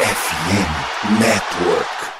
FM Network.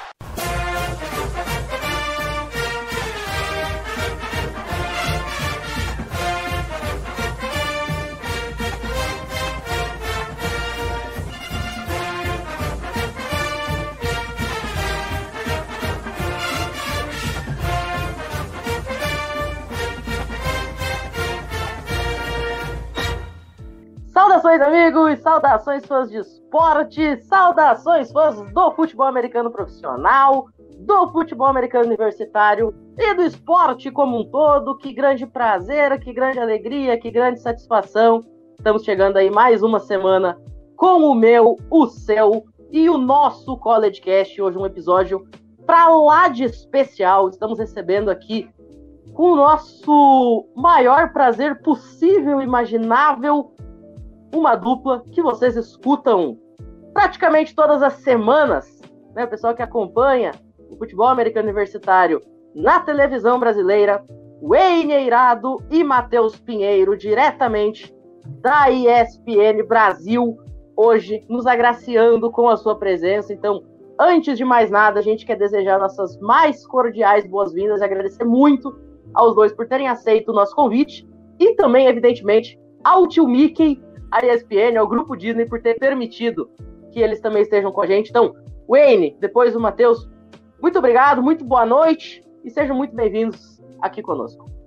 Amigos! Saudações, fãs de esporte! Saudações, fãs do futebol americano profissional, do futebol americano universitário e do esporte como um todo. Que grande prazer, que grande alegria, que grande satisfação. Estamos chegando aí mais uma semana com o meu, o seu e o nosso College Cast. Hoje um episódio pra lá de especial. Estamos recebendo aqui com o nosso maior prazer possível, imaginável, uma dupla que vocês escutam praticamente todas as semanas, né? O pessoal que acompanha o futebol americano universitário na televisão brasileira, Wayne Eirado e Matheus Pinheiro, diretamente da ESPN Brasil, hoje nos agraciando com a sua presença. Então, antes de mais nada, a gente quer desejar nossas mais cordiais boas-vindas e agradecer muito aos dois por terem aceito o nosso convite e também, evidentemente, ao tio Mickey a ESPN, ao Grupo Disney, por ter permitido que eles também estejam com a gente. Então, Wayne, depois o Matheus, muito obrigado, muito boa noite e sejam muito bem-vindos aqui conosco.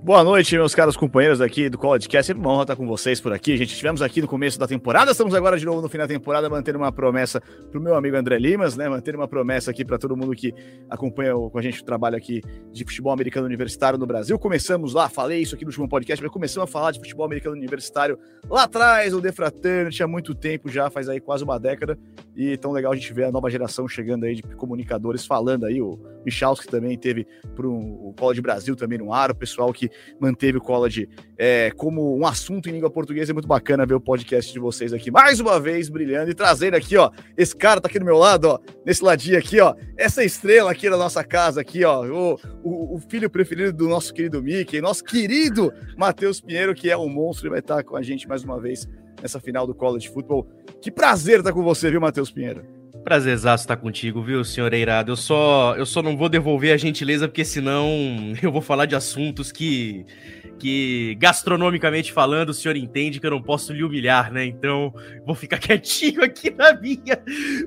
Boa noite, meus caros companheiros aqui do College Cast. Sempre uma honra estar com vocês por aqui. A gente estivemos aqui no começo da temporada, estamos agora de novo no fim da temporada, mantendo uma promessa para o meu amigo André Limas, né? Mantendo uma promessa aqui para todo mundo que acompanha com a gente o trabalho aqui de futebol americano universitário no Brasil. Começamos lá, falei isso aqui no último podcast, mas começamos a falar de futebol americano universitário lá atrás, o The Fraternity, há muito tempo já, faz aí quase uma década. E tão legal a gente ver a nova geração chegando aí de comunicadores falando aí. O Michalski também teve para o College Brasil também no ar, o pessoal que manteve o college é, como um assunto em língua portuguesa. É muito bacana ver o podcast de vocês aqui mais uma vez brilhando e trazendo aqui, ó. Esse cara tá aqui do meu lado, ó, nesse ladinho aqui, ó. Essa estrela aqui da nossa casa, aqui, ó. O, o, o filho preferido do nosso querido Mickey, nosso querido Matheus Pinheiro, que é um monstro e vai estar com a gente mais uma vez nessa final do college football. Que prazer estar com você, viu, Matheus Pinheiro? Prazerzaço estar contigo, viu, senhor Eirado? Eu só, eu só não vou devolver a gentileza, porque senão eu vou falar de assuntos que, que, gastronomicamente falando, o senhor entende que eu não posso lhe humilhar, né? Então, vou ficar quietinho aqui na minha.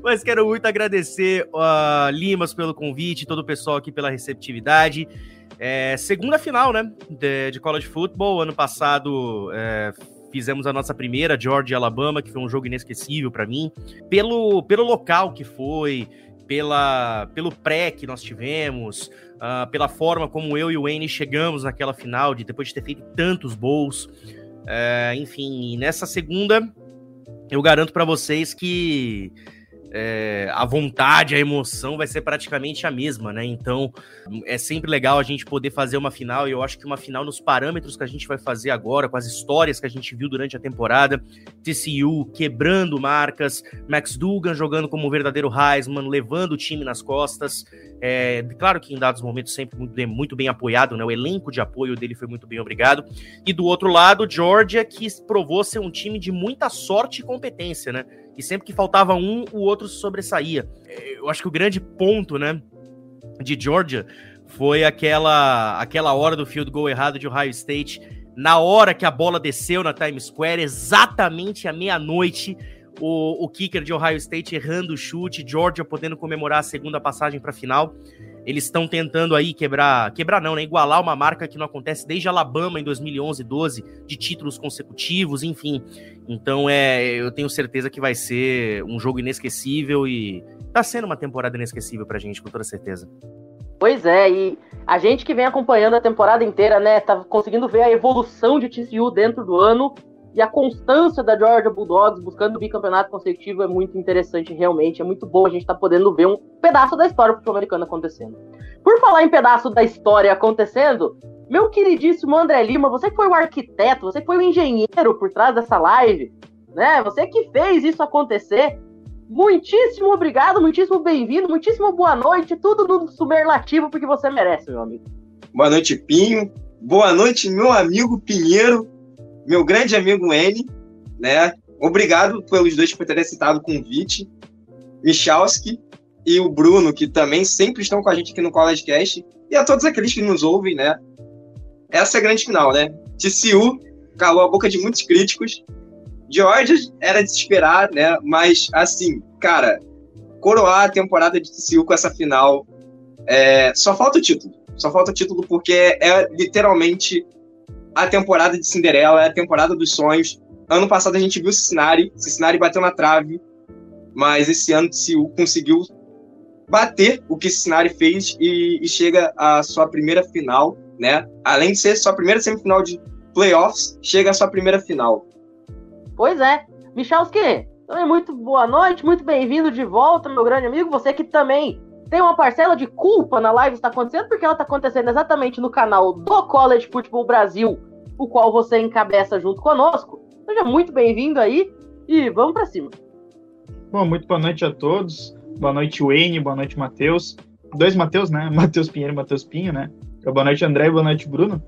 Mas quero muito agradecer a Limas pelo convite, todo o pessoal aqui pela receptividade. É, segunda final, né, de, de college football. Ano passado é, fizemos a nossa primeira, Georgia e Alabama, que foi um jogo inesquecível para mim, pelo, pelo local que foi, pela, pelo pré que nós tivemos, uh, pela forma como eu e o Wayne chegamos naquela final, de depois de ter feito tantos gols. Uh, enfim, nessa segunda, eu garanto para vocês que é, a vontade, a emoção vai ser praticamente a mesma, né? Então é sempre legal a gente poder fazer uma final, e eu acho que uma final nos parâmetros que a gente vai fazer agora, com as histórias que a gente viu durante a temporada, TCU quebrando marcas, Max Dugan jogando como um verdadeiro Heisman, levando o time nas costas. É, claro que em dados momentos sempre muito muito bem apoiado, né? O elenco de apoio dele foi muito bem obrigado. E do outro lado, Georgia, que provou ser um time de muita sorte e competência, né? E sempre que faltava um, o outro sobressaía. Eu acho que o grande ponto, né, de Georgia foi aquela aquela hora do field goal errado de Ohio State, na hora que a bola desceu na Times Square, exatamente à meia-noite, o, o kicker de Ohio State errando o chute, Georgia podendo comemorar a segunda passagem para a final. Eles estão tentando aí quebrar, quebrar não, né? Igualar uma marca que não acontece desde Alabama em 2011, 12, de títulos consecutivos, enfim. Então é, eu tenho certeza que vai ser um jogo inesquecível e tá sendo uma temporada inesquecível pra gente, com toda certeza. Pois é, e a gente que vem acompanhando a temporada inteira, né, tá conseguindo ver a evolução de TCU dentro do ano e a constância da Georgia Bulldogs buscando o bicampeonato consecutivo é muito interessante, realmente. É muito bom a gente estar tá podendo ver um pedaço da história futebol americano acontecendo. Por falar em pedaço da história acontecendo, meu queridíssimo André Lima, você que foi o arquiteto, você que foi o engenheiro por trás dessa live, né? Você que fez isso acontecer. Muitíssimo obrigado, muitíssimo bem-vindo, muitíssimo boa noite, tudo no superlativo porque você merece, meu amigo. Boa noite, Pinho. Boa noite, meu amigo Pinheiro meu grande amigo N, né? Obrigado pelos dois por terem citado o convite. Michalski e o Bruno, que também sempre estão com a gente aqui no College Cast, e a todos aqueles que nos ouvem, né? Essa é a grande final, né? TCU calou a boca de muitos críticos. Georgia era de se esperar, né? Mas, assim, cara, coroar a temporada de TCU com essa final, é... só falta o título. Só falta o título porque é literalmente a temporada de Cinderela, é a temporada dos sonhos. Ano passado a gente viu Cincinnati, Cincinnati bateu na trave, mas esse ano TCU conseguiu bater o que Cincinnati fez e, e chega à sua primeira final, né? Além de ser sua primeira semifinal de playoffs, chega à sua primeira final. Pois é. Michalski, também muito boa noite, muito bem-vindo de volta, meu grande amigo. Você que também tem uma parcela de culpa na live está acontecendo, porque ela está acontecendo exatamente no canal do College Football Brasil, o qual você encabeça junto conosco. Seja muito bem-vindo aí e vamos para cima. Bom, muito boa noite a todos. Boa noite, Wayne. Boa noite, Matheus. Dois Matheus, né? Matheus Pinheiro e Matheus Pinho, né? Boa noite, André. Boa noite, Bruno.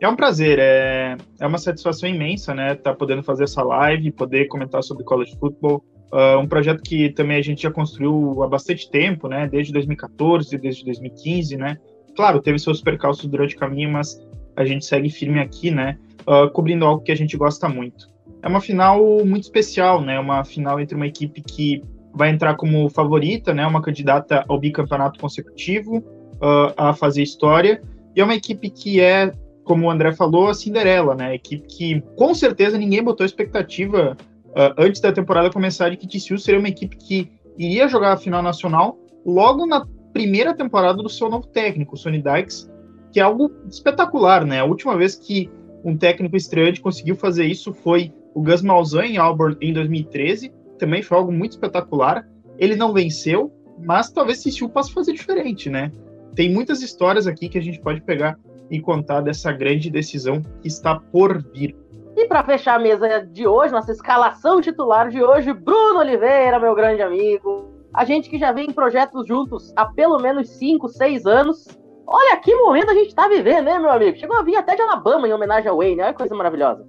É um prazer, é, é uma satisfação imensa, né? Estar tá podendo fazer essa live, poder comentar sobre college football. Uh, um projeto que também a gente já construiu há bastante tempo, né? Desde 2014, desde 2015, né? Claro, teve seus percalços durante o caminho, mas a gente segue firme aqui, né? Uh, cobrindo algo que a gente gosta muito. É uma final muito especial, né? Uma final entre uma equipe que vai entrar como favorita, né, uma candidata ao bicampeonato consecutivo, uh, a fazer história, e é uma equipe que é, como o André falou, a Cinderela, né, equipe que com certeza ninguém botou expectativa uh, antes da temporada começar de que TCU seria uma equipe que iria jogar a final nacional logo na primeira temporada do seu novo técnico, Sonny Dykes, que é algo espetacular, né, a última vez que um técnico estreante conseguiu fazer isso foi o Gus Malzahn em Auburn em 2013, também foi algo muito espetacular. Ele não venceu, mas talvez TCU possa fazer diferente, né? Tem muitas histórias aqui que a gente pode pegar e contar dessa grande decisão que está por vir. E para fechar a mesa de hoje, nossa escalação titular de hoje, Bruno Oliveira, meu grande amigo. A gente que já vem em projetos juntos há pelo menos 5, 6 anos. Olha que momento a gente está vivendo, né, meu amigo? Chegou a vir até de Alabama em homenagem ao Wayne, olha que coisa maravilhosa.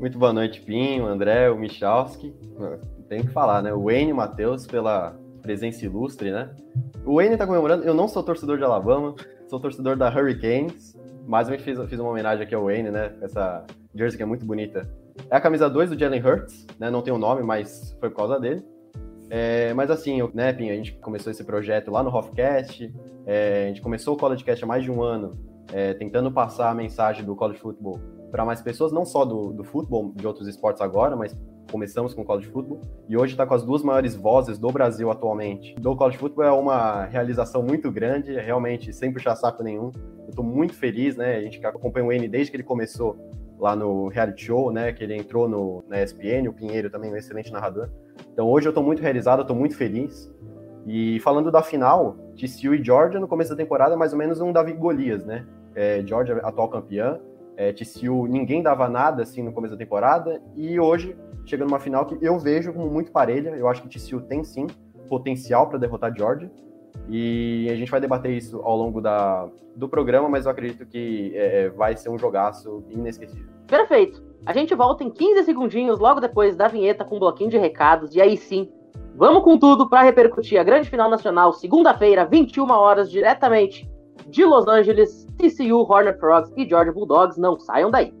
Muito boa noite, Pinho, André, o Michalski tem que falar, né? O Wayne Matheus pela presença ilustre, né? O Wayne tá comemorando. Eu não sou torcedor de Alabama, sou torcedor da Hurricanes, mas eu fiz, fiz uma homenagem aqui ao Wayne, né? Essa jersey que é muito bonita. É a camisa 2 do Jalen Hurts, né? Não tem o um nome, mas foi por causa dele. É, mas assim, né, Pinho, a gente começou esse projeto lá no Hofcast, é, a gente começou o College Cast há mais de um ano, é, tentando passar a mensagem do college football para mais pessoas, não só do, do futebol, de outros esportes agora, mas começamos com o college football e hoje está com as duas maiores vozes do Brasil atualmente. Do college football é uma realização muito grande, realmente sem puxar saco nenhum. Eu estou muito feliz, né? A gente acompanha o N desde que ele começou lá no reality show, né? Que ele entrou no, na ESPN, o Pinheiro também um excelente narrador. Então hoje eu estou muito realizado, estou muito feliz. E falando da final, TCU e Georgia no começo da temporada é mais ou menos um Davi Golias, né? É, Georgia atual campeã, é, TCU ninguém dava nada assim no começo da temporada e hoje chega numa final que eu vejo como muito parelha. Eu acho que TCU tem sim potencial para derrotar Georgia. E a gente vai debater isso ao longo da, do programa, mas eu acredito que é, é vai ser um jogaço inesquecível. Perfeito. A gente volta em 15 segundinhos, logo depois da vinheta, com um bloquinho de recados. E aí sim, vamos com tudo para repercutir a grande final nacional, segunda-feira, 21 horas, diretamente de Los Angeles, TCU, Hornet Frogs e Georgia Bulldogs. Não saiam daí.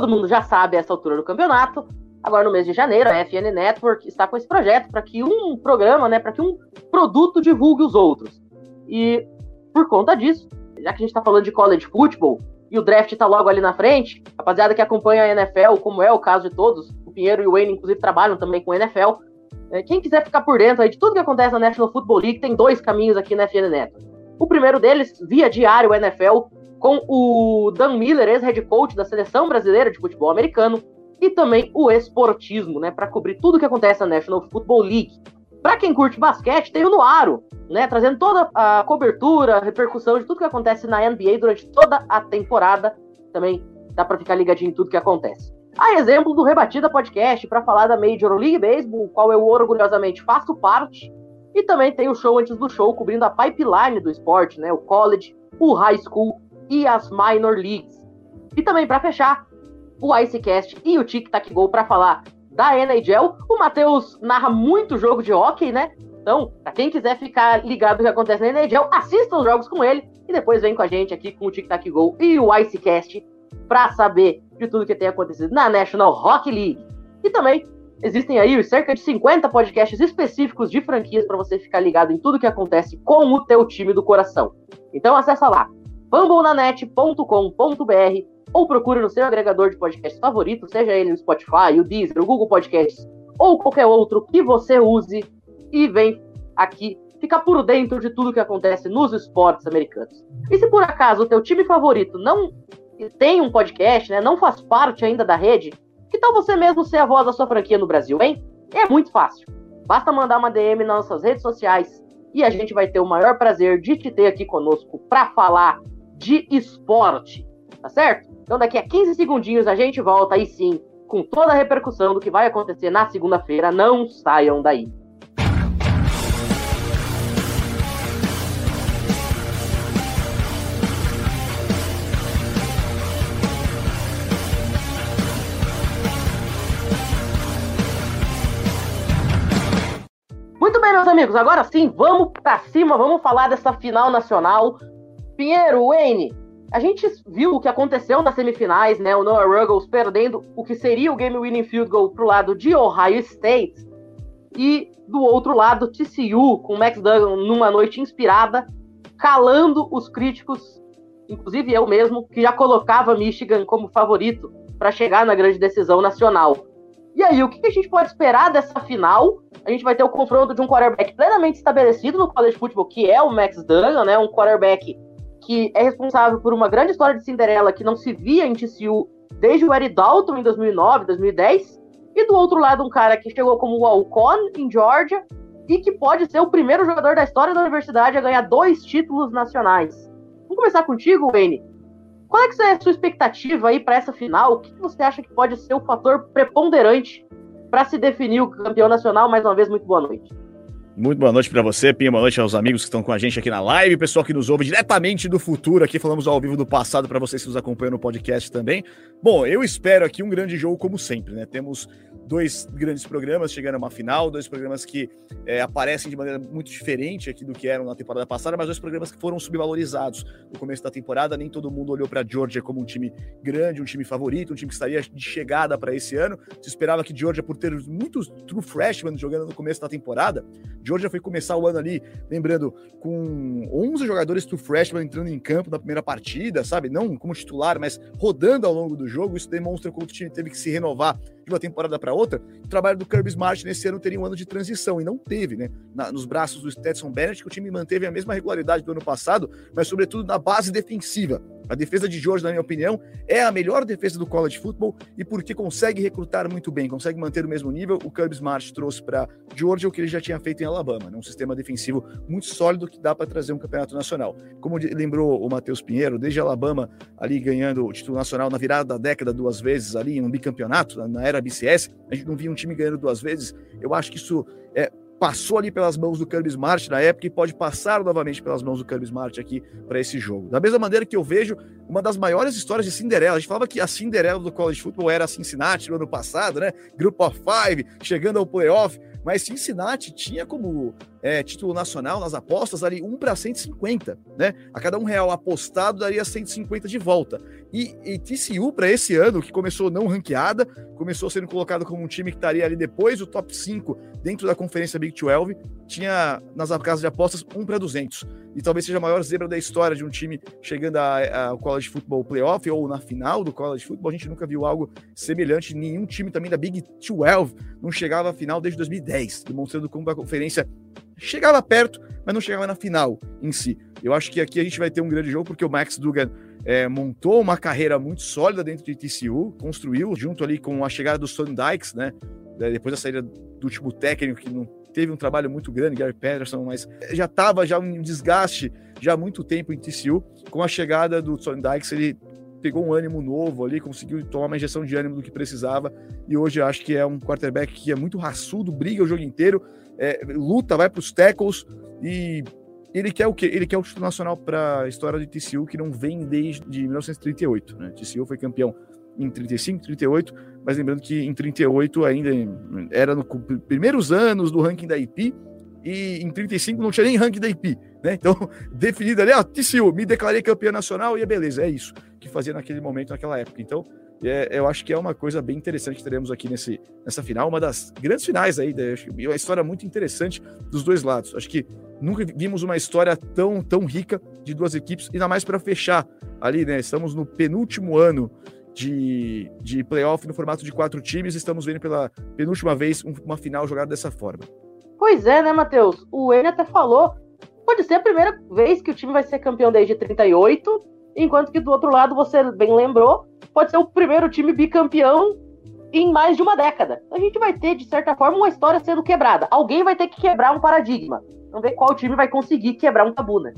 Todo mundo já sabe essa altura do campeonato, agora no mês de janeiro, a FN Network está com esse projeto para que um programa, né, para que um produto divulgue os outros. E por conta disso, já que a gente está falando de college football e o draft está logo ali na frente, rapaziada que acompanha a NFL, como é o caso de todos, o Pinheiro e o Wayne inclusive trabalham também com a NFL. É, quem quiser ficar por dentro de tudo que acontece na National Football League, tem dois caminhos aqui na FN Network. O primeiro deles, via diário NFL, com o Dan Miller, ex-head coach da seleção brasileira de futebol americano, e também o esportismo, né, para cobrir tudo que acontece na National Football League. Para quem curte basquete, tem o Noaro, né, trazendo toda a cobertura, a repercussão de tudo que acontece na NBA durante toda a temporada. Também dá para ficar ligadinho em tudo que acontece. A exemplo do Rebatida Podcast, para falar da Major League Baseball, qual eu orgulhosamente faço parte. E também tem o show antes do show, cobrindo a pipeline do esporte, né? O college, o high school e as minor leagues. E também, para fechar, o Icecast e o Tic Tac Go para falar da NHL. O Matheus narra muito jogo de hockey, né? Então, para quem quiser ficar ligado no que acontece na NHL, assista os jogos com ele e depois vem com a gente aqui com o Tic Tac Go e o Icecast para saber de tudo que tem acontecido na National Hockey League. E também existem aí cerca de 50 podcasts específicos de franquias para você ficar ligado em tudo que acontece com o teu time do coração. Então acessa lá, fumblenanet.com.br ou procure no seu agregador de podcast favorito, seja ele o Spotify, o Deezer, o Google Podcasts ou qualquer outro que você use e vem aqui ficar por dentro de tudo que acontece nos esportes americanos. E se por acaso o teu time favorito não tem um podcast, né, não faz parte ainda da rede, que tal você mesmo ser a voz da sua franquia no Brasil, hein? É muito fácil. Basta mandar uma DM nas nossas redes sociais e a gente vai ter o maior prazer de te ter aqui conosco para falar de esporte, tá certo? Então daqui a 15 segundinhos a gente volta aí sim com toda a repercussão do que vai acontecer na segunda-feira. Não saiam daí. Muito bem, meus amigos, agora sim, vamos pra cima, vamos falar dessa final nacional. Pinheiro, Wayne, a gente viu o que aconteceu nas semifinais, né? O Noah Ruggles perdendo o que seria o game winning field goal pro lado de Ohio State. E do outro lado, TCU, com Max Duggan numa noite inspirada, calando os críticos, inclusive eu mesmo, que já colocava Michigan como favorito para chegar na grande decisão nacional. E aí, o que a gente pode esperar dessa final? A gente vai ter o confronto de um quarterback plenamente estabelecido no college football, que é o Max Duggan, né? Um quarterback que é responsável por uma grande história de Cinderela que não se via em TCU desde o Eric Dalton em 2009, 2010. E do outro lado, um cara que chegou como Walcon em Georgia e que pode ser o primeiro jogador da história da universidade a ganhar dois títulos nacionais. Vamos começar contigo, Wayne. Qual é, que é a sua expectativa aí para essa final? O que você acha que pode ser o fator preponderante para se definir o campeão nacional? Mais uma vez, muito boa noite. Muito boa noite para você, Pinha. Boa noite aos amigos que estão com a gente aqui na live, pessoal que nos ouve diretamente do futuro. Aqui falamos ao vivo do passado para vocês que nos acompanham no podcast também. Bom, eu espero aqui um grande jogo como sempre, né? Temos dois grandes programas chegando a uma final, dois programas que é, aparecem de maneira muito diferente aqui do que eram na temporada passada, mas dois programas que foram subvalorizados no começo da temporada. Nem todo mundo olhou para Georgia como um time grande, um time favorito, um time que estaria de chegada para esse ano. Se esperava que Georgia, por ter muitos true freshmen jogando no começo da temporada, Georgia foi começar o ano ali, lembrando, com 11 jogadores true freshmen entrando em campo na primeira partida, sabe? Não como titular, mas rodando ao longo do jogo. Isso demonstra como o time teve que se renovar de uma temporada para outra, o trabalho do Kirby Smart nesse ano teria um ano de transição, e não teve, né? Na, nos braços do Stetson Bennett, que o time manteve a mesma regularidade do ano passado, mas sobretudo na base defensiva. A defesa de George, na minha opinião, é a melhor defesa do college football e porque consegue recrutar muito bem, consegue manter o mesmo nível, o Kirby Smart trouxe para Georgia o que ele já tinha feito em Alabama, né? um sistema defensivo muito sólido que dá para trazer um campeonato nacional. Como lembrou o Matheus Pinheiro, desde Alabama ali ganhando o título nacional na virada da década duas vezes ali em um bicampeonato, na era BCS, a gente não via um time ganhando duas vezes. Eu acho que isso é, passou ali pelas mãos do Kirby Smart na época e pode passar novamente pelas mãos do Kirby Smart aqui para esse jogo. Da mesma maneira que eu vejo uma das maiores histórias de Cinderela. A gente falava que a Cinderela do college football era a Cincinnati no ano passado, né? Group of Five, chegando ao playoff. Mas Cincinnati tinha como é, título nacional nas apostas ali 1 para 150, né? A cada um real apostado daria 150 de volta. E, e TCU para esse ano, que começou não ranqueada, começou sendo colocado como um time que estaria ali depois do top 5 dentro da conferência Big 12, tinha nas casas de apostas 1 para 200. E talvez seja a maior zebra da história de um time chegando ao college football playoff ou na final do college football. A gente nunca viu algo semelhante. Nenhum time também da Big 12 não chegava à final desde 2010, demonstrando como a conferência chegava perto, mas não chegava na final em si. Eu acho que aqui a gente vai ter um grande jogo porque o Max Dugan é, montou uma carreira muito sólida dentro de TCU, construiu junto ali com a chegada do Son Dykes, né? Depois da saída do último técnico que não teve um trabalho muito grande, Gary Patterson, mas já estava já um desgaste já há muito tempo em TCU. Com a chegada do Son Dykes, ele pegou um ânimo novo ali, conseguiu tomar uma injeção de ânimo do que precisava, e hoje acho que é um quarterback que é muito raçudo, briga o jogo inteiro, é, luta, vai para os tackles, e ele quer o quê? Ele quer o título nacional para a história de TCU, que não vem desde 1938. Né? TCU foi campeão em 35, 38, mas lembrando que em 38 ainda era nos primeiros anos do ranking da IP, e em 35 não tinha nem ranking da IP, né? Então, definido ali, ó, TCU, me declarei campeão nacional e é beleza, é isso que fazia naquele momento, naquela época. Então, é, eu acho que é uma coisa bem interessante que teremos aqui nesse, nessa final, uma das grandes finais aí, uma história muito interessante dos dois lados. Acho que nunca vimos uma história tão, tão rica de duas equipes, ainda mais para fechar ali, né? Estamos no penúltimo ano de, de playoff no formato de quatro times, estamos vendo pela penúltima vez uma final jogada dessa forma. Pois é, né, Matheus? O Wayne até falou. Pode ser a primeira vez que o time vai ser campeão desde 38, enquanto que do outro lado, você bem lembrou, pode ser o primeiro time bicampeão em mais de uma década. A gente vai ter, de certa forma, uma história sendo quebrada. Alguém vai ter que quebrar um paradigma. Vamos ver qual time vai conseguir quebrar um tabu, né?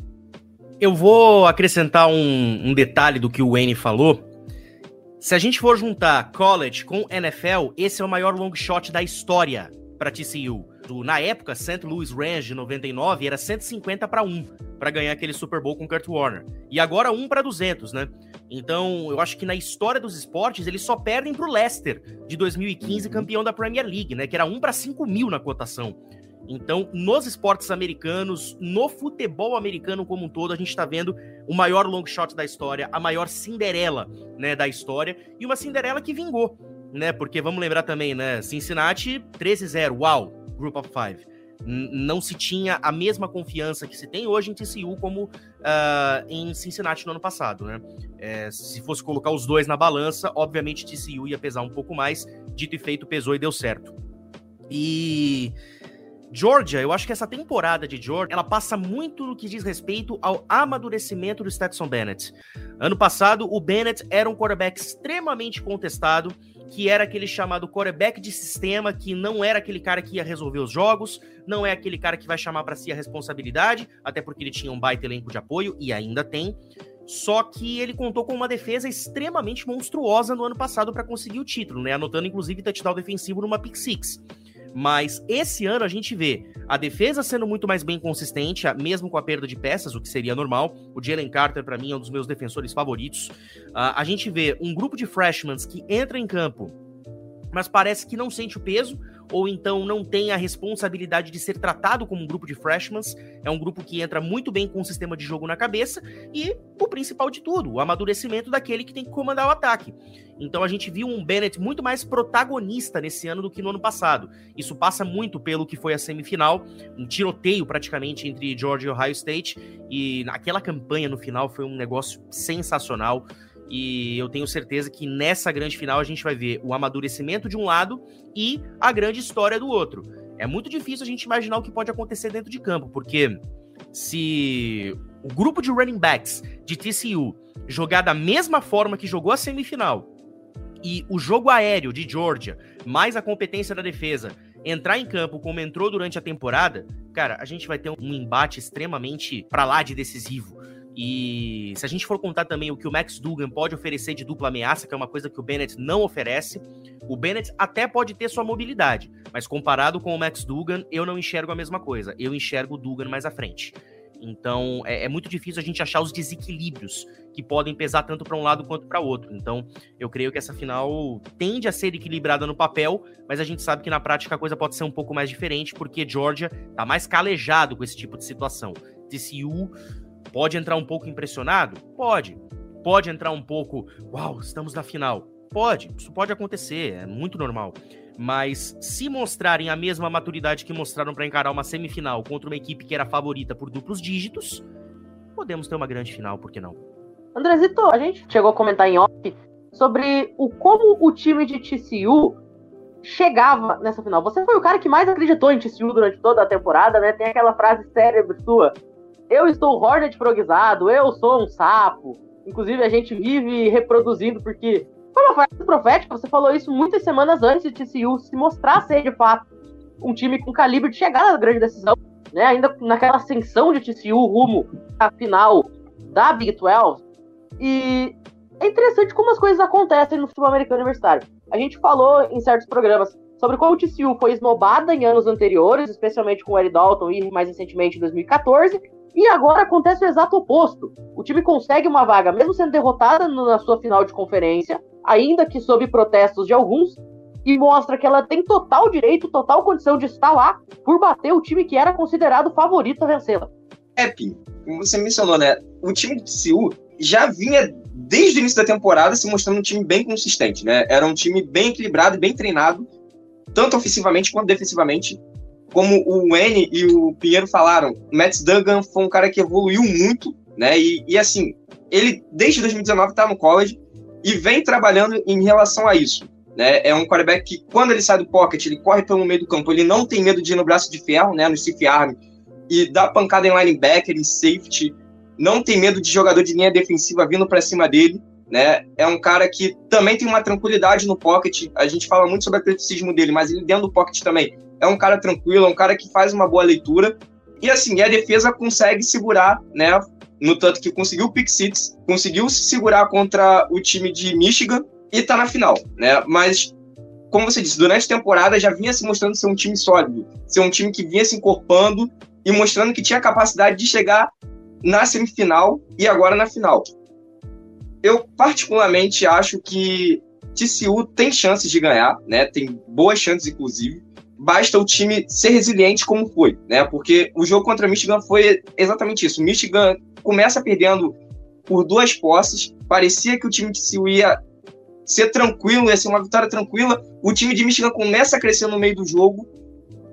Eu vou acrescentar um, um detalhe do que o Wayne falou. Se a gente for juntar college com NFL, esse é o maior long shot da história para TCU na época, St. Louis Rams de 99 era 150 para 1 para ganhar aquele Super Bowl com Kurt Warner. E agora 1 para 200, né? Então, eu acho que na história dos esportes, eles só perdem pro Leicester de 2015, campeão da Premier League, né? Que era 1 para 5 mil na cotação. Então, nos esportes americanos, no futebol americano como um todo, a gente está vendo o maior long shot da história, a maior Cinderela, né, da história, e uma Cinderela que vingou, né? Porque vamos lembrar também, né, Cincinnati 13-0, uau, Group of Five. Não se tinha a mesma confiança que se tem hoje em TCU como uh, em Cincinnati no ano passado, né? É, se fosse colocar os dois na balança, obviamente TCU ia pesar um pouco mais. Dito e feito, pesou e deu certo. E Georgia, eu acho que essa temporada de Georgia, ela passa muito no que diz respeito ao amadurecimento do Stetson Bennett. Ano passado, o Bennett era um quarterback extremamente contestado, que era aquele chamado quarterback de sistema, que não era aquele cara que ia resolver os jogos, não é aquele cara que vai chamar para si a responsabilidade, até porque ele tinha um baita elenco de apoio e ainda tem. Só que ele contou com uma defesa extremamente monstruosa no ano passado para conseguir o título, né? Anotando inclusive touchdown defensivo numa pick six. Mas esse ano a gente vê a defesa sendo muito mais bem consistente, mesmo com a perda de peças, o que seria normal. O Jalen Carter, para mim, é um dos meus defensores favoritos. Uh, a gente vê um grupo de freshmen que entra em campo, mas parece que não sente o peso, ou então não tem a responsabilidade de ser tratado como um grupo de freshmen. É um grupo que entra muito bem com o sistema de jogo na cabeça e o principal de tudo, o amadurecimento daquele que tem que comandar o ataque. Então a gente viu um Bennett muito mais protagonista nesse ano do que no ano passado. Isso passa muito pelo que foi a semifinal, um tiroteio praticamente entre Georgia e Ohio State, e aquela campanha no final foi um negócio sensacional. E eu tenho certeza que nessa grande final a gente vai ver o amadurecimento de um lado e a grande história do outro. É muito difícil a gente imaginar o que pode acontecer dentro de campo, porque se o grupo de running backs de TCU jogar da mesma forma que jogou a semifinal e o jogo aéreo de Georgia, mais a competência da defesa, entrar em campo como entrou durante a temporada, cara, a gente vai ter um embate extremamente para lá de decisivo. E se a gente for contar também o que o Max Dugan pode oferecer de dupla ameaça, que é uma coisa que o Bennett não oferece, o Bennett até pode ter sua mobilidade, mas comparado com o Max Dugan, eu não enxergo a mesma coisa. Eu enxergo o Dugan mais à frente. Então é, é muito difícil a gente achar os desequilíbrios que podem pesar tanto para um lado quanto para outro. Então eu creio que essa final tende a ser equilibrada no papel, mas a gente sabe que na prática a coisa pode ser um pouco mais diferente, porque Georgia tá mais calejado com esse tipo de situação. TCU Pode entrar um pouco impressionado? Pode. Pode entrar um pouco, uau, estamos na final. Pode, isso pode acontecer, é muito normal. Mas se mostrarem a mesma maturidade que mostraram para encarar uma semifinal contra uma equipe que era favorita por duplos dígitos, podemos ter uma grande final, por que não? Andrezito, a gente chegou a comentar em off sobre o como o time de TCU chegava nessa final. Você foi o cara que mais acreditou em TCU durante toda a temporada, né? Tem aquela frase cérebro sua eu estou Hornet progizado, eu sou um sapo. Inclusive, a gente vive reproduzindo, porque foi uma frase profética, você falou isso muitas semanas antes de TCU se mostrar ser, de fato, um time com calibre de chegar na grande decisão, né? Ainda naquela ascensão de TCU rumo à final da Big 12. E é interessante como as coisas acontecem no futebol americano universitário. A gente falou em certos programas sobre como o TCU foi esnobada em anos anteriores, especialmente com o Eric Dalton e mais recentemente em 2014, e agora acontece o exato oposto. O time consegue uma vaga, mesmo sendo derrotada na sua final de conferência, ainda que sob protestos de alguns, e mostra que ela tem total direito, total condição de estar lá por bater o time que era considerado favorito a vencê-la. É, como você mencionou, né? O time do TCU já vinha desde o início da temporada se mostrando um time bem consistente, né? Era um time bem equilibrado e bem treinado, tanto ofensivamente quanto defensivamente. Como o N e o Pinheiro falaram, o Matt Duggan foi um cara que evoluiu muito, né? E, e assim, ele desde 2019 tá no college e vem trabalhando em relação a isso. Né? É um quarterback que, quando ele sai do pocket, ele corre pelo meio do campo, ele não tem medo de ir no braço de ferro, né? No stiff arm, e dar pancada em linebacker, em safety, não tem medo de jogador de linha defensiva vindo para cima dele, né? É um cara que também tem uma tranquilidade no pocket. A gente fala muito sobre o atleticismo dele, mas ele dentro do pocket também é um cara tranquilo, é um cara que faz uma boa leitura. E assim, a defesa consegue segurar, né? No tanto que conseguiu o pick conseguiu se segurar contra o time de Michigan e tá na final, né? Mas como você disse, durante a temporada já vinha se mostrando ser um time sólido, ser um time que vinha se encorpando e mostrando que tinha capacidade de chegar na semifinal e agora na final. Eu particularmente acho que TCU tem chances de ganhar, né? Tem boas chances, inclusive. Basta o time ser resiliente como foi, né? Porque o jogo contra Michigan foi exatamente isso. Michigan começa perdendo por duas posses. Parecia que o time de TCU ia ser tranquilo, ia ser uma vitória tranquila. O time de Michigan começa a crescer no meio do jogo,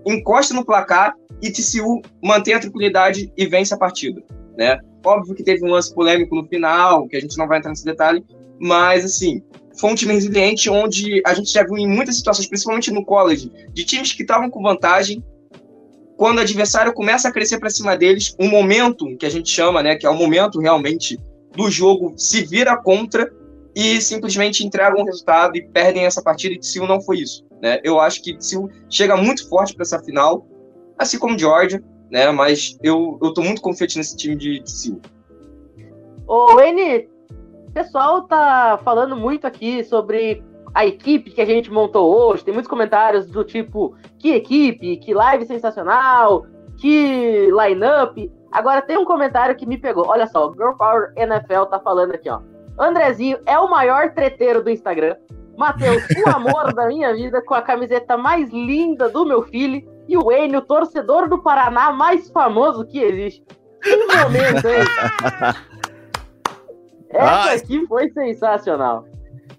encosta no placar e TCU mantém a tranquilidade e vence a partida né? Óbvio que teve um lance polêmico no final, que a gente não vai entrar nesse detalhe, mas assim, foi um time resiliente onde a gente já viu em muitas situações, principalmente no college, de times que estavam com vantagem, quando o adversário começa a crescer para cima deles, um momento que a gente chama, né, que é o momento realmente do jogo se vira contra e simplesmente entregam um resultado e perdem essa partida e TCU não foi isso, né? Eu acho que TCU chega muito forte para essa final, assim como Georgia, né? Mas eu, eu tô muito confiante nesse time de, Sil. Ô, N, o pessoal tá falando muito aqui sobre a equipe que a gente montou hoje. Tem muitos comentários do tipo: que equipe, que live sensacional, que line-up. Agora tem um comentário que me pegou. Olha só, o Girl Power NFL tá falando aqui, ó. Andrezinho é o maior treteiro do Instagram. Matheus, o amor da minha vida com a camiseta mais linda do meu filho e o Wayne, o torcedor do Paraná mais famoso que existe. Que momento, hein? Essa aqui foi sensacional.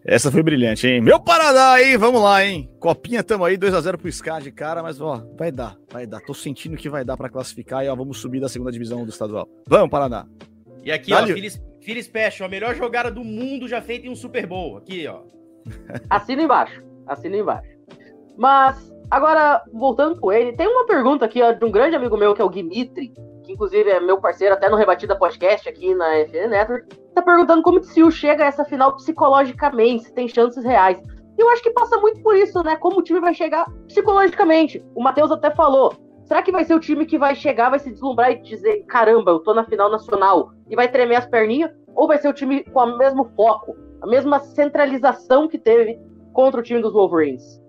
Essa foi brilhante, hein? Meu Paraná aí, vamos lá, hein? Copinha, tamo aí, 2x0 pro Scar de cara, mas ó, vai dar, vai dar. Tô sentindo que vai dar para classificar e ó, vamos subir da segunda divisão do estadual. Vamos, Paraná. E aqui, Dali. ó, Philly Special, a melhor jogada do mundo já feita em um Super Bowl. Aqui, ó. Assina embaixo, assina embaixo. Mas Agora, voltando com ele, tem uma pergunta aqui ó, de um grande amigo meu, que é o Dimitri, inclusive é meu parceiro até no Rebatida Podcast aqui na FN Network, tá perguntando como o chega a essa final psicologicamente, se tem chances reais. E eu acho que passa muito por isso, né? Como o time vai chegar psicologicamente. O Matheus até falou, será que vai ser o time que vai chegar, vai se deslumbrar e dizer, caramba, eu tô na final nacional, e vai tremer as perninhas? Ou vai ser o time com o mesmo foco, a mesma centralização que teve contra o time dos Wolverines?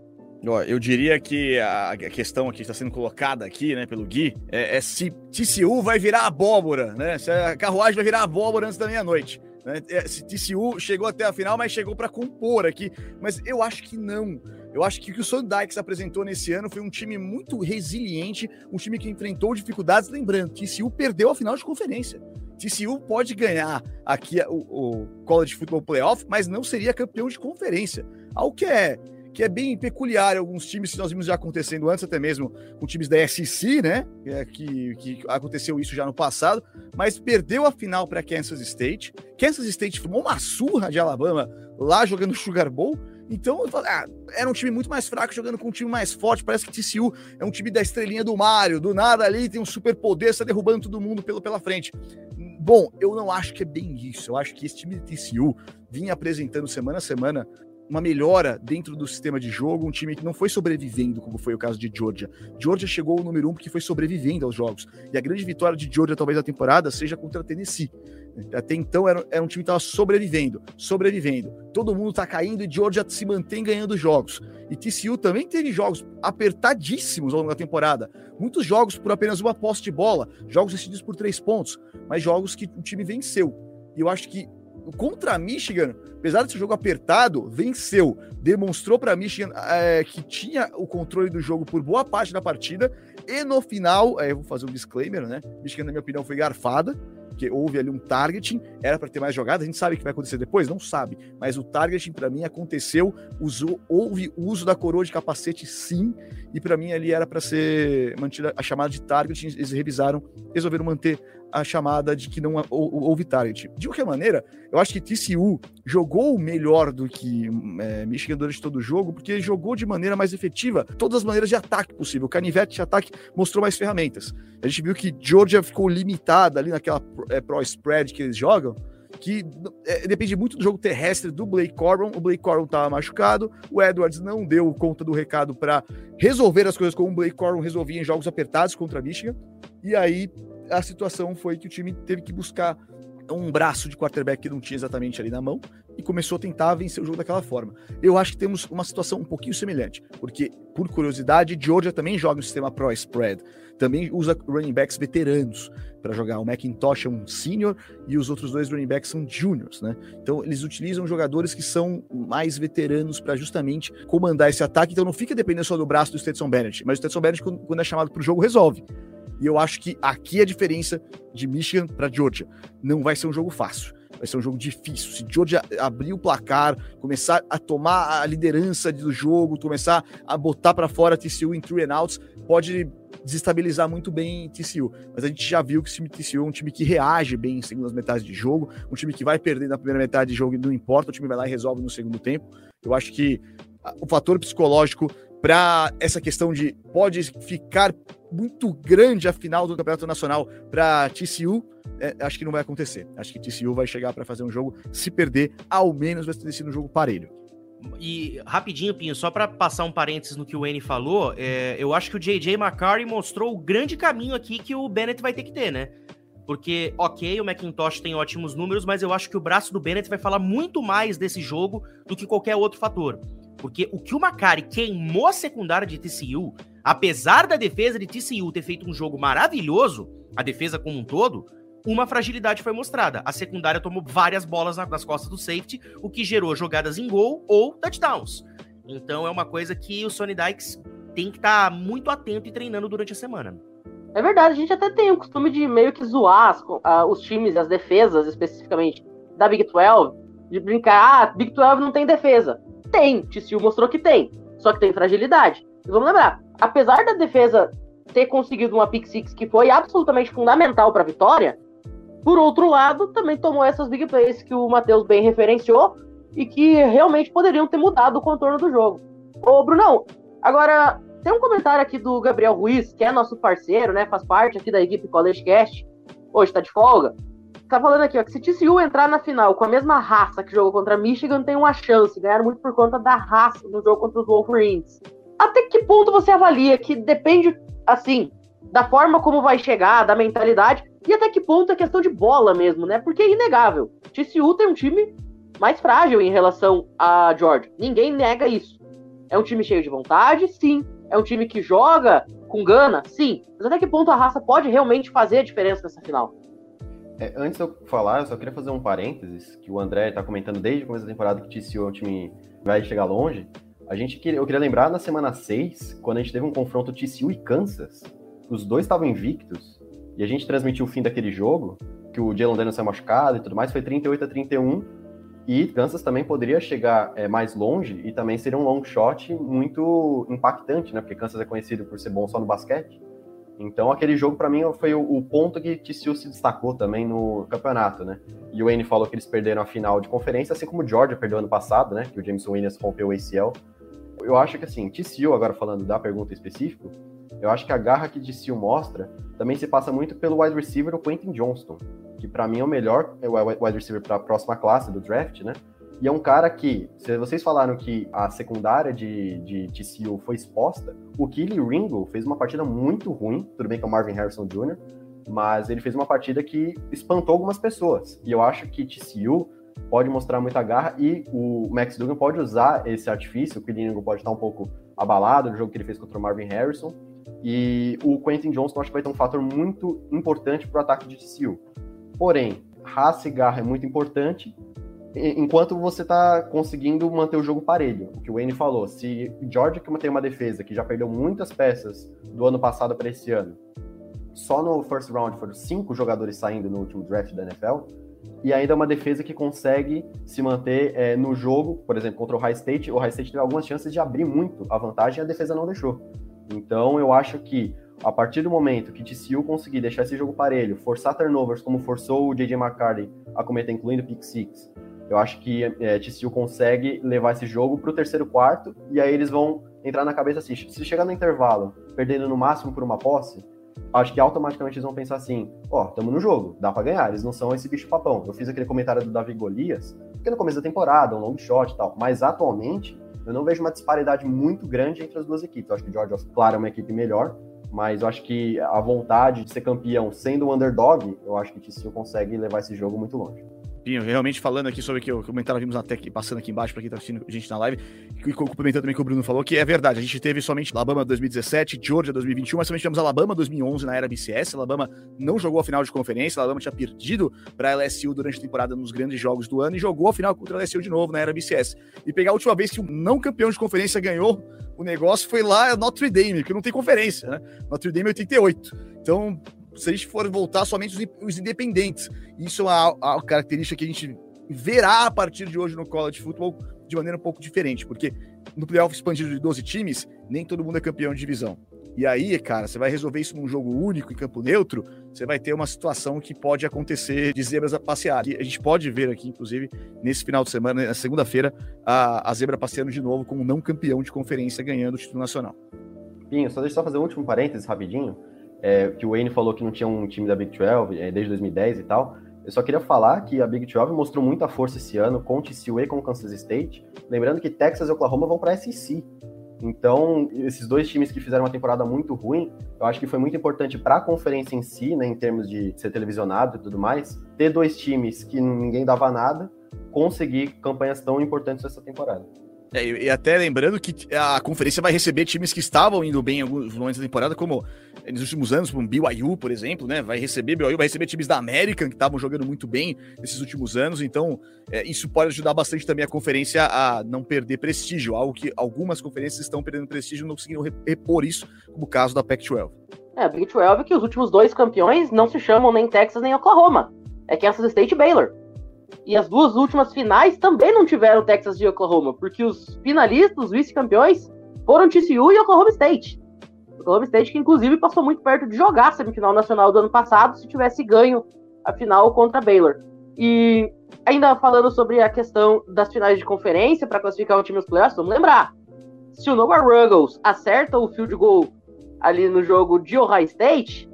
Eu diria que a questão aqui está sendo colocada aqui, né, pelo Gui, é, é, se TCU vai virar abóbora, né? Se a carruagem vai virar abóbora antes da meia-noite. Né? É, se TCU chegou até a final, mas chegou para compor aqui. Mas eu acho que não. Eu acho que o que o Sondikes apresentou nesse ano foi um time muito resiliente, um time que enfrentou dificuldades. Lembrando, TCU perdeu a final de conferência. TCU pode ganhar aqui o, o College Football Playoff, mas não seria campeão de conferência. Algo que é que é bem peculiar alguns times que nós vimos já acontecendo antes, até mesmo com times da SEC, né? É, que, que aconteceu isso já no passado, mas perdeu a final para Kansas State. Kansas State tomou uma surra de Alabama lá jogando Sugar Bowl. Então, ah, era um time muito mais fraco jogando com um time mais forte. Parece que TCU é um time da estrelinha do Mario, do nada ali tem um super poder, está derrubando todo mundo pelo, pela frente. Bom, eu não acho que é bem isso. Eu acho que esse time de TCU vinha apresentando semana a semana uma melhora dentro do sistema de jogo, um time que não foi sobrevivendo, como foi o caso de Georgia. Georgia chegou ao número um porque foi sobrevivendo aos jogos. E a grande vitória de Georgia, talvez, da temporada, seja contra a Tennessee. Até então era, era um time que estava sobrevivendo, sobrevivendo. Todo mundo está caindo e Georgia se mantém ganhando jogos. E TCU também teve jogos apertadíssimos ao longo da temporada. Muitos jogos por apenas uma posse de bola, jogos decididos por três pontos, mas jogos que o time venceu. E eu acho que contra Michigan, apesar desse jogo apertado, venceu. Demonstrou para Michigan é, que tinha o controle do jogo por boa parte da partida. E no final, é, eu vou fazer um disclaimer, né? Michigan, na minha opinião, foi garfada porque houve ali um targeting, era para ter mais jogadas, a gente sabe o que vai acontecer depois? Não sabe, mas o targeting para mim aconteceu, usou, houve uso da coroa de capacete sim, e para mim ali era para ser mantida a chamada de targeting, eles revisaram, resolveram manter a chamada de que não houve target. De qualquer maneira, eu acho que TCU jogou melhor do que é, Michigan durante todo o jogo, porque jogou de maneira mais efetiva todas as maneiras de ataque possível. O canivete de ataque mostrou mais ferramentas. A gente viu que Georgia ficou limitada ali naquela é, pro spread que eles jogam, que é, depende muito do jogo terrestre do Blake Corbin. O Blake Corbin estava machucado, o Edwards não deu conta do recado para resolver as coisas como o Blake Corbin resolvia em jogos apertados contra Michigan. E aí a situação foi que o time teve que buscar um braço de quarterback que não tinha exatamente ali na mão e começou a tentar vencer o jogo daquela forma. Eu acho que temos uma situação um pouquinho semelhante, porque, por curiosidade, Georgia também joga no sistema Pro Spread, também usa running backs veteranos para jogar. O McIntosh é um senior e os outros dois running backs são juniors, né? Então, eles utilizam jogadores que são mais veteranos para justamente comandar esse ataque, então não fica dependendo só do braço do Stetson Bennett, mas o Stetson Bennett, quando é chamado para o jogo, resolve. E eu acho que aqui a diferença de Michigan para Georgia não vai ser um jogo fácil. Vai ser um jogo difícil. Se Georgia abrir o placar, começar a tomar a liderança do jogo, começar a botar para fora TCU em three and outs, pode desestabilizar muito bem TCU. Mas a gente já viu que esse time TCU é um time que reage bem em segundas metades de jogo, um time que vai perder na primeira metade de jogo e não importa, o time vai lá e resolve no segundo tempo. Eu acho que o fator psicológico para essa questão de pode ficar muito grande a final do Campeonato Nacional para TCU, é, acho que não vai acontecer. Acho que TCU vai chegar para fazer um jogo, se perder, ao menos vai ter sido um jogo parelho. E rapidinho, Pinho, só para passar um parênteses no que o N falou, é, eu acho que o JJ McCarry mostrou o grande caminho aqui que o Bennett vai ter que ter, né? Porque, ok, o McIntosh tem ótimos números, mas eu acho que o braço do Bennett vai falar muito mais desse jogo do que qualquer outro fator. Porque o que o Macari queimou a secundária de TCU, apesar da defesa de TCU ter feito um jogo maravilhoso, a defesa como um todo, uma fragilidade foi mostrada. A secundária tomou várias bolas nas costas do safety, o que gerou jogadas em gol ou touchdowns. Então é uma coisa que o Sonny Dykes tem que estar tá muito atento e treinando durante a semana. É verdade, a gente até tem o costume de meio que zoar as, uh, os times, as defesas especificamente da Big 12, de brincar, ah, Big 12 não tem defesa. Tem, TCU mostrou que tem, só que tem fragilidade. Vamos lembrar, apesar da defesa ter conseguido uma pick six que foi absolutamente fundamental para a vitória, por outro lado, também tomou essas big plays que o Matheus bem referenciou e que realmente poderiam ter mudado o contorno do jogo. Ô, Brunão, agora tem um comentário aqui do Gabriel Ruiz, que é nosso parceiro, né? Faz parte aqui da equipe College Cast. Hoje tá de folga tá falando aqui, ó, que se TCU entrar na final com a mesma raça que jogou contra Michigan, tem uma chance. Ganharam muito por conta da raça no jogo contra os Wolverines. Até que ponto você avalia que depende, assim, da forma como vai chegar, da mentalidade, e até que ponto é questão de bola mesmo, né? Porque é inegável. TCU tem um time mais frágil em relação a Georgia. Ninguém nega isso. É um time cheio de vontade, sim. É um time que joga com gana, sim. Mas até que ponto a raça pode realmente fazer a diferença nessa final? É, antes de eu falar, eu só queria fazer um parênteses, que o André está comentando desde o começo da temporada que o TCU é um time vai chegar longe. A gente eu queria lembrar na semana 6, quando a gente teve um confronto TCU e Kansas, os dois estavam invictos, e a gente transmitiu o fim daquele jogo, que o Jalen Daniels saiu machucado e tudo mais, foi 38 a 31, e Kansas também poderia chegar é, mais longe, e também seria um long shot muito impactante, né? Porque Kansas é conhecido por ser bom só no basquete. Então, aquele jogo, para mim, foi o, ponto que TCU se destacou também no campeonato, né? E o Wayne falou que eles perderam a final de conferência, assim como o Georgia perdeu ano passado, né? Que o Jameson Williams rompeu o ACL. Eu acho que, assim, TCU, agora falando da pergunta específica, eu acho que a garra que TCU mostra também se passa muito pelo wide receiver, o Quentin Johnston, que para mim é o melhor wide receiver para a próxima classe do draft, né? E é um cara que, se vocês falaram que a secundária de, de TCU foi exposta, o Kelly Ringo fez uma partida muito ruim, tudo bem que é o Marvin Harrison Jr., mas ele fez uma partida que espantou algumas pessoas. E eu acho que TCU pode mostrar muita garra e o Max Duggan pode usar esse artifício, o Quiringo pode estar um pouco abalado do jogo que ele fez contra o Marvin Harrison, e o Quentin Johnston acho que vai ter um fator muito importante para o ataque de TCU. Porém, raça e garra é muito importante, enquanto você está conseguindo manter o jogo parelho. O que o Wayne falou, se Georgia que tem uma defesa que já perdeu muitas peças do ano passado para esse ano, só no first round foram cinco jogadores saindo no último draft da NFL, e ainda é uma defesa que consegue se manter é, no jogo, por exemplo, contra o High State, o High State teve algumas chances de abrir muito a vantagem e a defesa não deixou. Então eu acho que a partir do momento que TCU conseguir deixar esse jogo parelho, forçar turnovers como forçou o JJ McCarthy a cometer, incluindo pick six, eu acho que é, TCU consegue levar esse jogo para o terceiro quarto e aí eles vão entrar na cabeça assim, se chegar no intervalo perdendo no máximo por uma posse, acho que automaticamente eles vão pensar assim, ó, oh, estamos no jogo, dá para ganhar, eles não são esse bicho papão. Eu fiz aquele comentário do Davi Golias, porque no começo da temporada, um long shot e tal, mas atualmente eu não vejo uma disparidade muito grande entre as duas equipes. Eu acho que o Georgia, claro, é uma equipe melhor, mas eu acho que a vontade de ser campeão sendo um underdog, eu acho que o TCU consegue levar esse jogo muito longe. Pinho, realmente falando aqui sobre o que o comentário vimos até aqui, passando aqui embaixo para quem tá assistindo a gente na live, e complementando também o que o Bruno falou, que é verdade, a gente teve somente Alabama 2017, Georgia 2021, mas também tivemos Alabama 2011 na era BCS, Alabama não jogou a final de conferência, Alabama tinha perdido para a LSU durante a temporada nos grandes jogos do ano e jogou a final contra a LSU de novo na era BCS. E pegar a última vez que um não campeão de conferência ganhou o negócio foi lá Notre Dame, que não tem conferência, né? Notre Dame 88. Então, se a gente for voltar somente os, os independentes. Isso é uma, uma, característica que a gente verá a partir de hoje no college football de maneira um pouco diferente, porque no playoff expandido de 12 times, nem todo mundo é campeão de divisão. E aí, cara, você vai resolver isso num jogo único em campo neutro, você vai ter uma situação que pode acontecer de zebras a passear. E a gente pode ver aqui, inclusive, nesse final de semana, na segunda-feira, a, a zebra passeando de novo com um não campeão de conferência ganhando o título nacional. Pinho, só deixa eu só fazer um último parênteses rapidinho é, que o Wayne falou que não tinha um time da Big 12 é, desde 2010 e tal. Eu só queria falar que a Big 12 mostrou muita força esse ano com TCU e com Kansas State. Lembrando que Texas e Oklahoma vão para a SEC. Então, esses dois times que fizeram uma temporada muito ruim, eu acho que foi muito importante para a conferência em si, né, em termos de ser televisionado e tudo mais, ter dois times que ninguém dava nada, conseguir campanhas tão importantes essa temporada. É, e até lembrando que a conferência vai receber times que estavam indo bem em alguns momentos da temporada, como nos últimos anos, o BYU, por exemplo, né? Vai receber BYU, vai receber times da América que estavam jogando muito bem nesses últimos anos. Então, é, isso pode ajudar bastante também a conferência a não perder prestígio, algo que algumas conferências estão perdendo prestígio e não conseguiram repor isso, como o caso da Pac-12. É, a Big 12 que os últimos dois campeões não se chamam nem Texas nem Oklahoma. É Kansas State e Baylor. E as duas últimas finais também não tiveram Texas e Oklahoma, porque os finalistas, os vice-campeões, foram TCU e Oklahoma State. Oklahoma State que inclusive passou muito perto de jogar a semifinal nacional do ano passado se tivesse ganho a final contra Baylor. E ainda falando sobre a questão das finais de conferência para classificar um time nos playoffs, vamos lembrar. Se o Noah Ruggles acerta o field goal ali no jogo de Ohio State,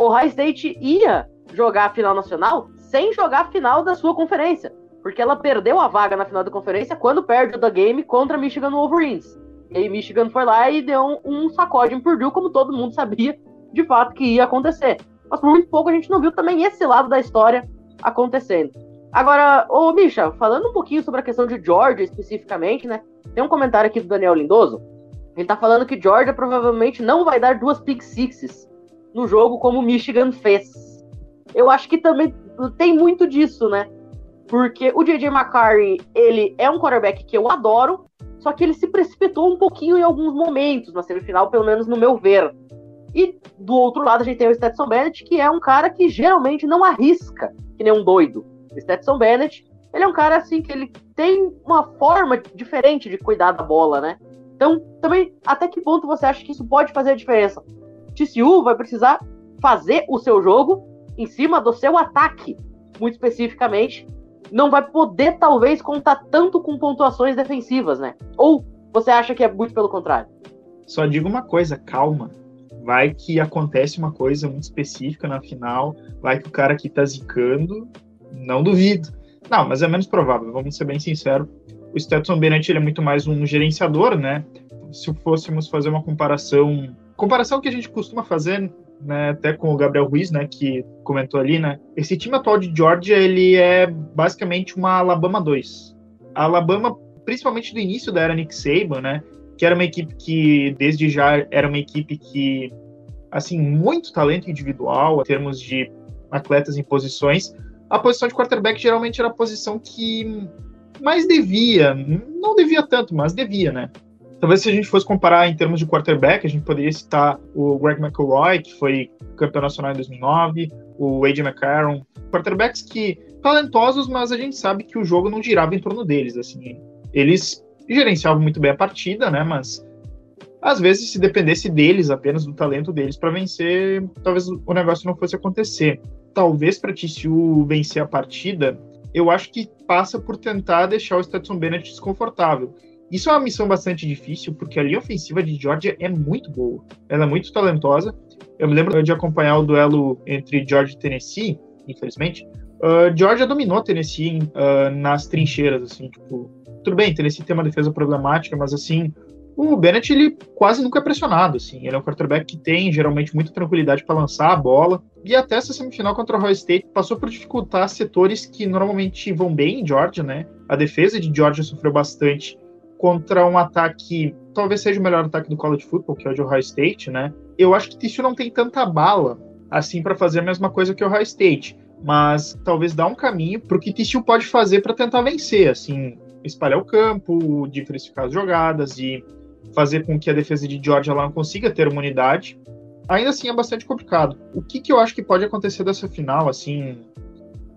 Ohio State ia jogar a final nacional sem jogar a final da sua conferência. Porque ela perdeu a vaga na final da conferência quando perde o da game contra Michigan Wolverines. E aí Michigan foi lá e deu um, um sacode em Purdue, como todo mundo sabia de fato que ia acontecer. Mas por muito pouco a gente não viu também esse lado da história acontecendo. Agora, ô Misha, falando um pouquinho sobre a questão de Georgia especificamente, né? Tem um comentário aqui do Daniel Lindoso. Ele tá falando que Georgia provavelmente não vai dar duas pick sixes no jogo como Michigan fez. Eu acho que também tem muito disso, né? Porque o JJ McCarthy, ele é um quarterback que eu adoro, só que ele se precipitou um pouquinho em alguns momentos na semifinal, pelo menos no meu ver. E do outro lado a gente tem o Stetson Bennett, que é um cara que geralmente não arrisca, que nem um doido. O Stetson Bennett, ele é um cara assim que ele tem uma forma diferente de cuidar da bola, né? Então, também, até que ponto você acha que isso pode fazer a diferença? TCU vai precisar fazer o seu jogo em cima do seu ataque, muito especificamente, não vai poder talvez contar tanto com pontuações defensivas, né? Ou você acha que é muito pelo contrário? Só digo uma coisa, calma. Vai que acontece uma coisa muito específica na final, vai que o cara aqui tá zicando, não duvido. Não, mas é menos provável, vamos ser bem sinceros. O Stetson Bennett ele é muito mais um gerenciador, né? Se fôssemos fazer uma comparação comparação que a gente costuma fazer, né, até com o Gabriel Ruiz, né, que comentou ali, né, esse time atual de Georgia, ele é basicamente uma Alabama 2. A Alabama, principalmente do início da era Nick Saban, né, que era uma equipe que, desde já, era uma equipe que, assim, muito talento individual, em termos de atletas em posições, a posição de quarterback geralmente era a posição que mais devia, não devia tanto, mas devia, né? Talvez se a gente fosse comparar em termos de quarterback, a gente poderia citar o Greg McElroy, que foi campeão nacional em 2009, o A.J. McCarron, quarterbacks que talentosos, mas a gente sabe que o jogo não girava em torno deles, assim. Eles gerenciavam muito bem a partida, né, mas às vezes se dependesse deles, apenas do talento deles para vencer, talvez o negócio não fosse acontecer. Talvez para TCU vencer a partida, eu acho que passa por tentar deixar o Stetson Bennett desconfortável. Isso é uma missão bastante difícil, porque a linha ofensiva de Georgia é muito boa. Ela é muito talentosa. Eu me lembro de acompanhar o duelo entre Georgia e Tennessee, infelizmente. Uh, Georgia dominou Tennessee uh, nas trincheiras, assim, tipo... Tudo bem, Tennessee tem uma defesa problemática, mas, assim, o Bennett, ele quase nunca é pressionado, assim. Ele é um quarterback que tem, geralmente, muita tranquilidade para lançar a bola. E até essa semifinal contra o Ohio State passou por dificultar setores que normalmente vão bem em Georgia, né? A defesa de Georgia sofreu bastante contra um ataque, talvez seja o melhor ataque do college football, que é o de Ohio State, né? Eu acho que TCU não tem tanta bala assim para fazer a mesma coisa que o Ohio State, mas talvez dá um caminho para o que TCU pode fazer para tentar vencer, assim, espalhar o campo, diversificar as jogadas e fazer com que a defesa de Georgia lá não consiga ter uma unidade. Ainda assim é bastante complicado. O que, que eu acho que pode acontecer dessa final, assim,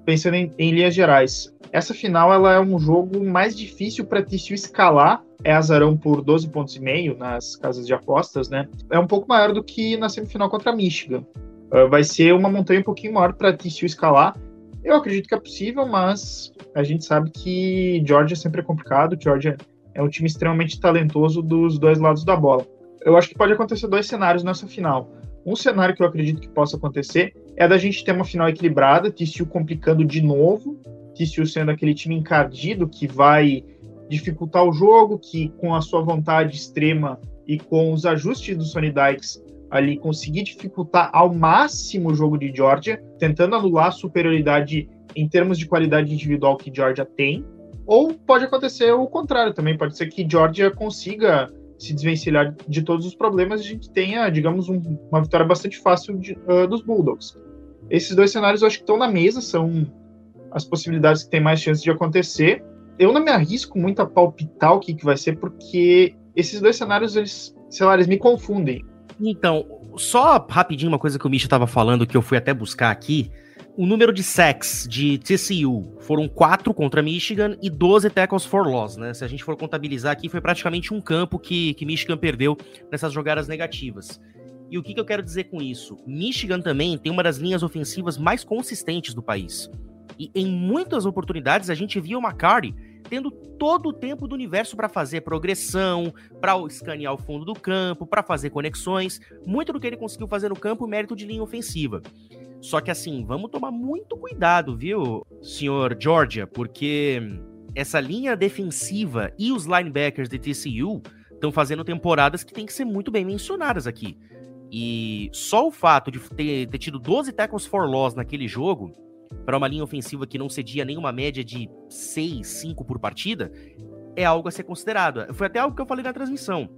pensando em, em linhas gerais? Essa final ela é um jogo mais difícil para TCU escalar. É azarão por 12 pontos e meio nas casas de apostas, né? É um pouco maior do que na semifinal contra Michigan. Uh, vai ser uma montanha um pouquinho maior para TCU escalar. Eu acredito que é possível, mas a gente sabe que Georgia sempre é complicado. Georgia é um time extremamente talentoso dos dois lados da bola. Eu acho que pode acontecer dois cenários nessa final. Um cenário que eu acredito que possa acontecer é da gente ter uma final equilibrada, TCU complicando de novo, TCU sendo aquele time encardido que vai dificultar o jogo, que com a sua vontade extrema e com os ajustes do Sonny Dykes ali conseguir dificultar ao máximo o jogo de Georgia, tentando anular a superioridade em termos de qualidade individual que Georgia tem, ou pode acontecer o contrário também, pode ser que Georgia consiga se desvencilhar de todos os problemas a gente tenha, digamos, um, uma vitória bastante fácil de, uh, dos Bulldogs. Esses dois cenários eu acho que estão na mesa, são as possibilidades que tem mais chance de acontecer. Eu não me arrisco muito a palpitar o que, que vai ser, porque esses dois cenários, eles, sei lá, eles me confundem. Então, só rapidinho uma coisa que o Misha estava falando, que eu fui até buscar aqui. O número de sacks de TCU foram 4 contra Michigan e 12 tackles for loss, né? Se a gente for contabilizar aqui, foi praticamente um campo que, que Michigan perdeu nessas jogadas negativas. E o que, que eu quero dizer com isso? Michigan também tem uma das linhas ofensivas mais consistentes do país. E em muitas oportunidades a gente via o McCarty tendo todo o tempo do universo para fazer progressão, para escanear o fundo do campo, para fazer conexões. Muito do que ele conseguiu fazer no campo, mérito de linha ofensiva. Só que assim, vamos tomar muito cuidado, viu, senhor Georgia, porque essa linha defensiva e os linebackers de TCU estão fazendo temporadas que tem que ser muito bem mencionadas aqui. E só o fato de ter, ter tido 12 tackles for loss naquele jogo para uma linha ofensiva que não cedia nenhuma média de 6, 5 por partida, é algo a ser considerado. Foi até algo que eu falei na transmissão.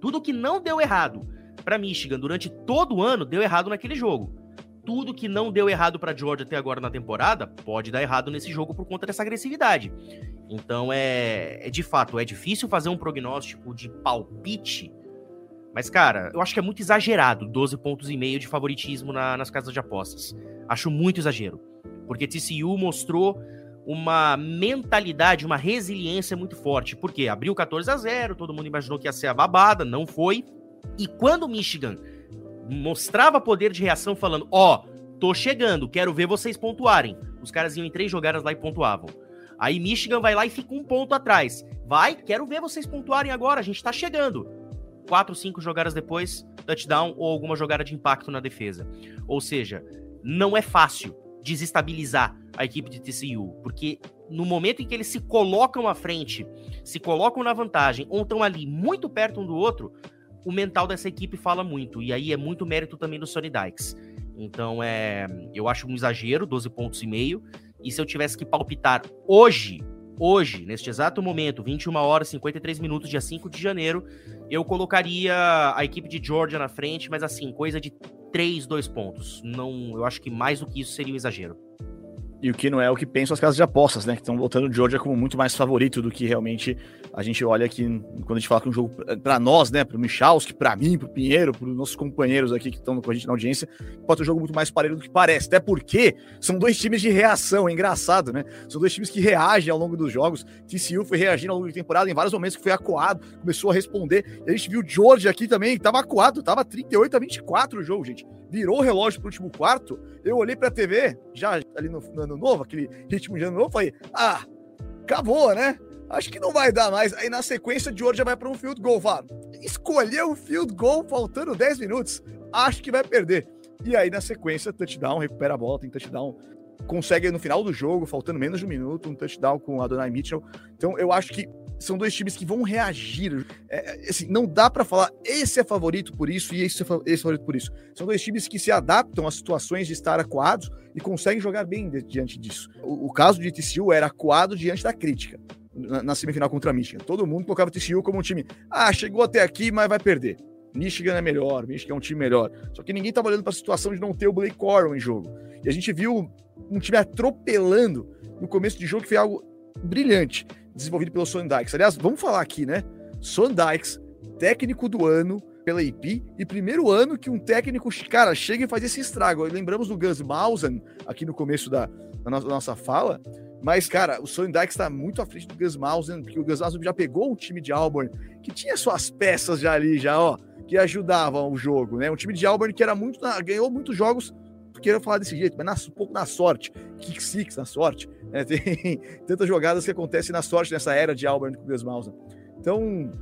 Tudo que não deu errado para Michigan durante todo o ano deu errado naquele jogo. Tudo que não deu errado para Georgia até agora na temporada pode dar errado nesse jogo por conta dessa agressividade. Então é, é de fato é difícil fazer um prognóstico de palpite mas, cara, eu acho que é muito exagerado 12 pontos e meio de favoritismo na, nas casas de apostas. Acho muito exagero. Porque TCU mostrou uma mentalidade, uma resiliência muito forte. Porque abriu 14 a 0, todo mundo imaginou que ia ser a babada, não foi. E quando Michigan mostrava poder de reação, falando: Ó, oh, tô chegando, quero ver vocês pontuarem. Os caras iam em três jogadas lá e pontuavam. Aí Michigan vai lá e fica um ponto atrás. Vai, quero ver vocês pontuarem agora, a gente tá chegando. Quatro, cinco jogadas depois, touchdown ou alguma jogada de impacto na defesa. Ou seja, não é fácil desestabilizar a equipe de TCU, porque no momento em que eles se colocam à frente, se colocam na vantagem ou estão ali muito perto um do outro, o mental dessa equipe fala muito. E aí é muito mérito também do Sonny Dykes. Então, é, eu acho um exagero, 12 pontos e meio. E se eu tivesse que palpitar hoje, hoje, neste exato momento, 21 horas e 53 minutos, dia 5 de janeiro, eu colocaria a equipe de Georgia na frente, mas assim, coisa de 3, 2 pontos. Não, eu acho que mais do que isso seria um exagero. E o que não é o que pensam as casas de apostas, né? Que estão voltando o Georgia como muito mais favorito do que realmente a gente olha aqui quando a gente fala que um jogo para nós, né? Para o Michalski, para mim, para o Pinheiro, para os nossos companheiros aqui que estão com a gente na audiência, pode ser um jogo muito mais parelho do que parece. Até porque são dois times de reação, é engraçado, né? São dois times que reagem ao longo dos jogos. TCU foi reagindo ao longo da temporada em vários momentos que foi acuado, começou a responder. E a gente viu o Georgia aqui também, estava acuado, estava 38 a 24 o jogo, gente. Virou o relógio para o último quarto. Eu olhei para a TV, já ali no, no ano novo, aquele ritmo de ano novo, falei, ah, acabou, né? Acho que não vai dar mais. Aí na sequência de hoje já vai para um field goal. Fala, escolheu o field goal faltando 10 minutos. Acho que vai perder. E aí na sequência, touchdown, recupera a bola, tem touchdown. Consegue no final do jogo, faltando menos de um minuto, um touchdown com a Adonai Mitchell. Então eu acho que são dois times que vão reagir. É, assim, não dá para falar esse é favorito por isso e esse é, esse é favorito por isso. São dois times que se adaptam às situações de estar acuados e conseguem jogar bem diante disso. O, o, caso de TCU era acuado diante da crítica. Na, na semifinal contra a Michigan. Todo mundo colocava TCU como um time. Ah, chegou até aqui, mas vai perder. Michigan é melhor, Michigan é um time melhor. Só que ninguém estava olhando para a situação de não ter o Blake Corum em jogo. E a gente viu um time atropelando no começo de jogo, que foi algo brilhante desenvolvido pelo Son Dykes. Aliás, vamos falar aqui, né? Son Dykes, técnico do ano pela IP, e primeiro ano que um técnico, cara, chega e faz esse estrago. Lembramos do Gus Mausen aqui no começo da, da nossa fala, mas, cara, o Son Dykes está muito à frente do Gus Mausen, porque o Gus Mausen já pegou um time de Auburn que tinha suas peças já ali, já, ó, que ajudavam o jogo, né? Um time de Auburn que era muito, ganhou muitos jogos queira falar desse jeito, mas na, um pouco na sorte, kick six na sorte. Né? Tem tantas jogadas que acontecem na sorte nessa era de Auburn com o Gus Malzahn. Então,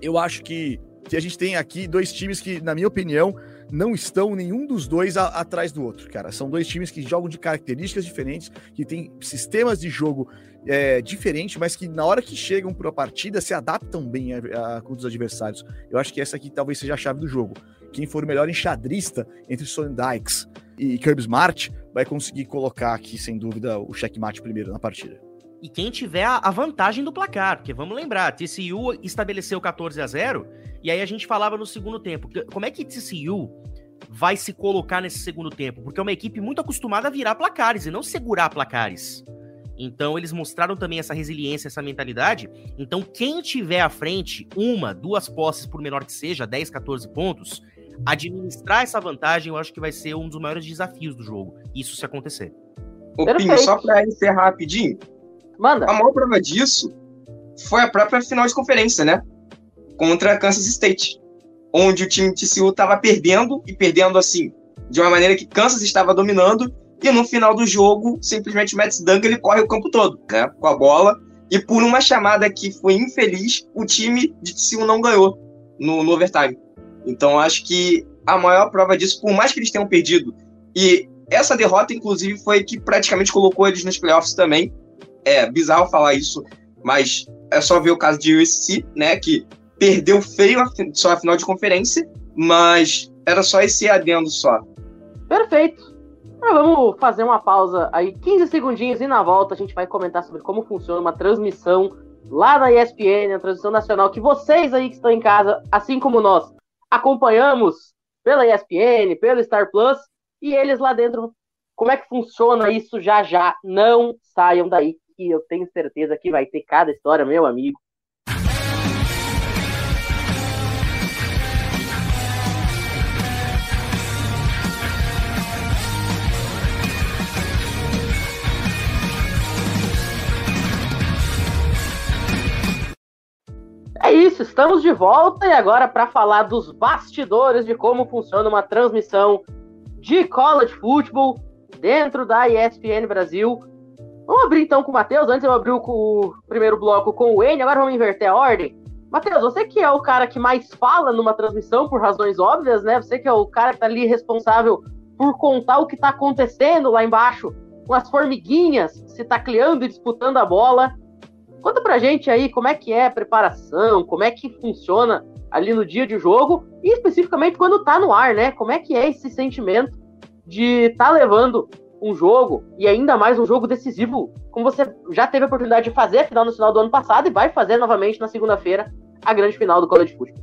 eu acho que, que a gente tem aqui dois times que, na minha opinião, não estão nenhum dos dois a, atrás do outro, cara. São dois times que jogam de características diferentes, que têm sistemas de jogo é, diferentes, mas que na hora que chegam para a partida se adaptam bem a, a, com os adversários. Eu acho que essa aqui talvez seja a chave do jogo. Quem for o melhor enxadrista entre Son Dykes e Kirby Smart vai conseguir colocar aqui, sem dúvida, o checkmate primeiro na partida. E quem tiver a vantagem do placar, porque vamos lembrar, TCU estabeleceu 14 a 0 e aí a gente falava no segundo tempo. Como é que TCU vai se colocar nesse segundo tempo? Porque é uma equipe muito acostumada a virar placares e não segurar placares. Então eles mostraram também essa resiliência, essa mentalidade. Então quem tiver à frente uma, duas posses por menor que seja, 10, 14 pontos, administrar essa vantagem eu acho que vai ser um dos maiores desafios do jogo, isso se acontecer. Ô, Pinho, só para encerrar rapidinho, Manda. a maior prova disso foi a própria final de conferência, né? Contra Kansas State, onde o time de TCU estava perdendo, e perdendo assim, de uma maneira que Kansas estava dominando, e no final do jogo, simplesmente o Matt Duncan ele corre o campo todo, né? Com a bola, e por uma chamada que foi infeliz, o time de TCU não ganhou no, no overtime. Então acho que a maior prova disso, por mais que eles tenham perdido, e essa derrota, inclusive, foi que praticamente colocou eles nos playoffs também. É bizarro falar isso, mas é só ver o caso de USC, né? Que perdeu feio a, só a final de conferência, mas era só esse adendo só. Perfeito. vamos fazer uma pausa aí, 15 segundinhos, e na volta a gente vai comentar sobre como funciona uma transmissão lá na ESPN, a transmissão nacional, que vocês aí que estão em casa, assim como nós, acompanhamos pela ESPN, pelo Star Plus, e eles lá dentro, como é que funciona isso já já? Não saiam daí, que eu tenho certeza que vai ter cada história, meu amigo. É isso, estamos de volta e agora para falar dos bastidores de como funciona uma transmissão de college football dentro da ESPN Brasil. Vamos abrir então com o Matheus. Antes eu abri o primeiro bloco com o Wayne, agora vamos inverter a ordem. Matheus, você que é o cara que mais fala numa transmissão por razões óbvias, né? Você que é o cara que tá ali responsável por contar o que tá acontecendo lá embaixo, com as formiguinhas se tacleando e disputando a bola. Conta pra gente aí como é que é a preparação, como é que funciona ali no dia de jogo e especificamente quando tá no ar, né? Como é que é esse sentimento de tá levando um jogo e ainda mais um jogo decisivo, como você já teve a oportunidade de fazer a final no final do ano passado e vai fazer novamente na segunda-feira a grande final do College Football.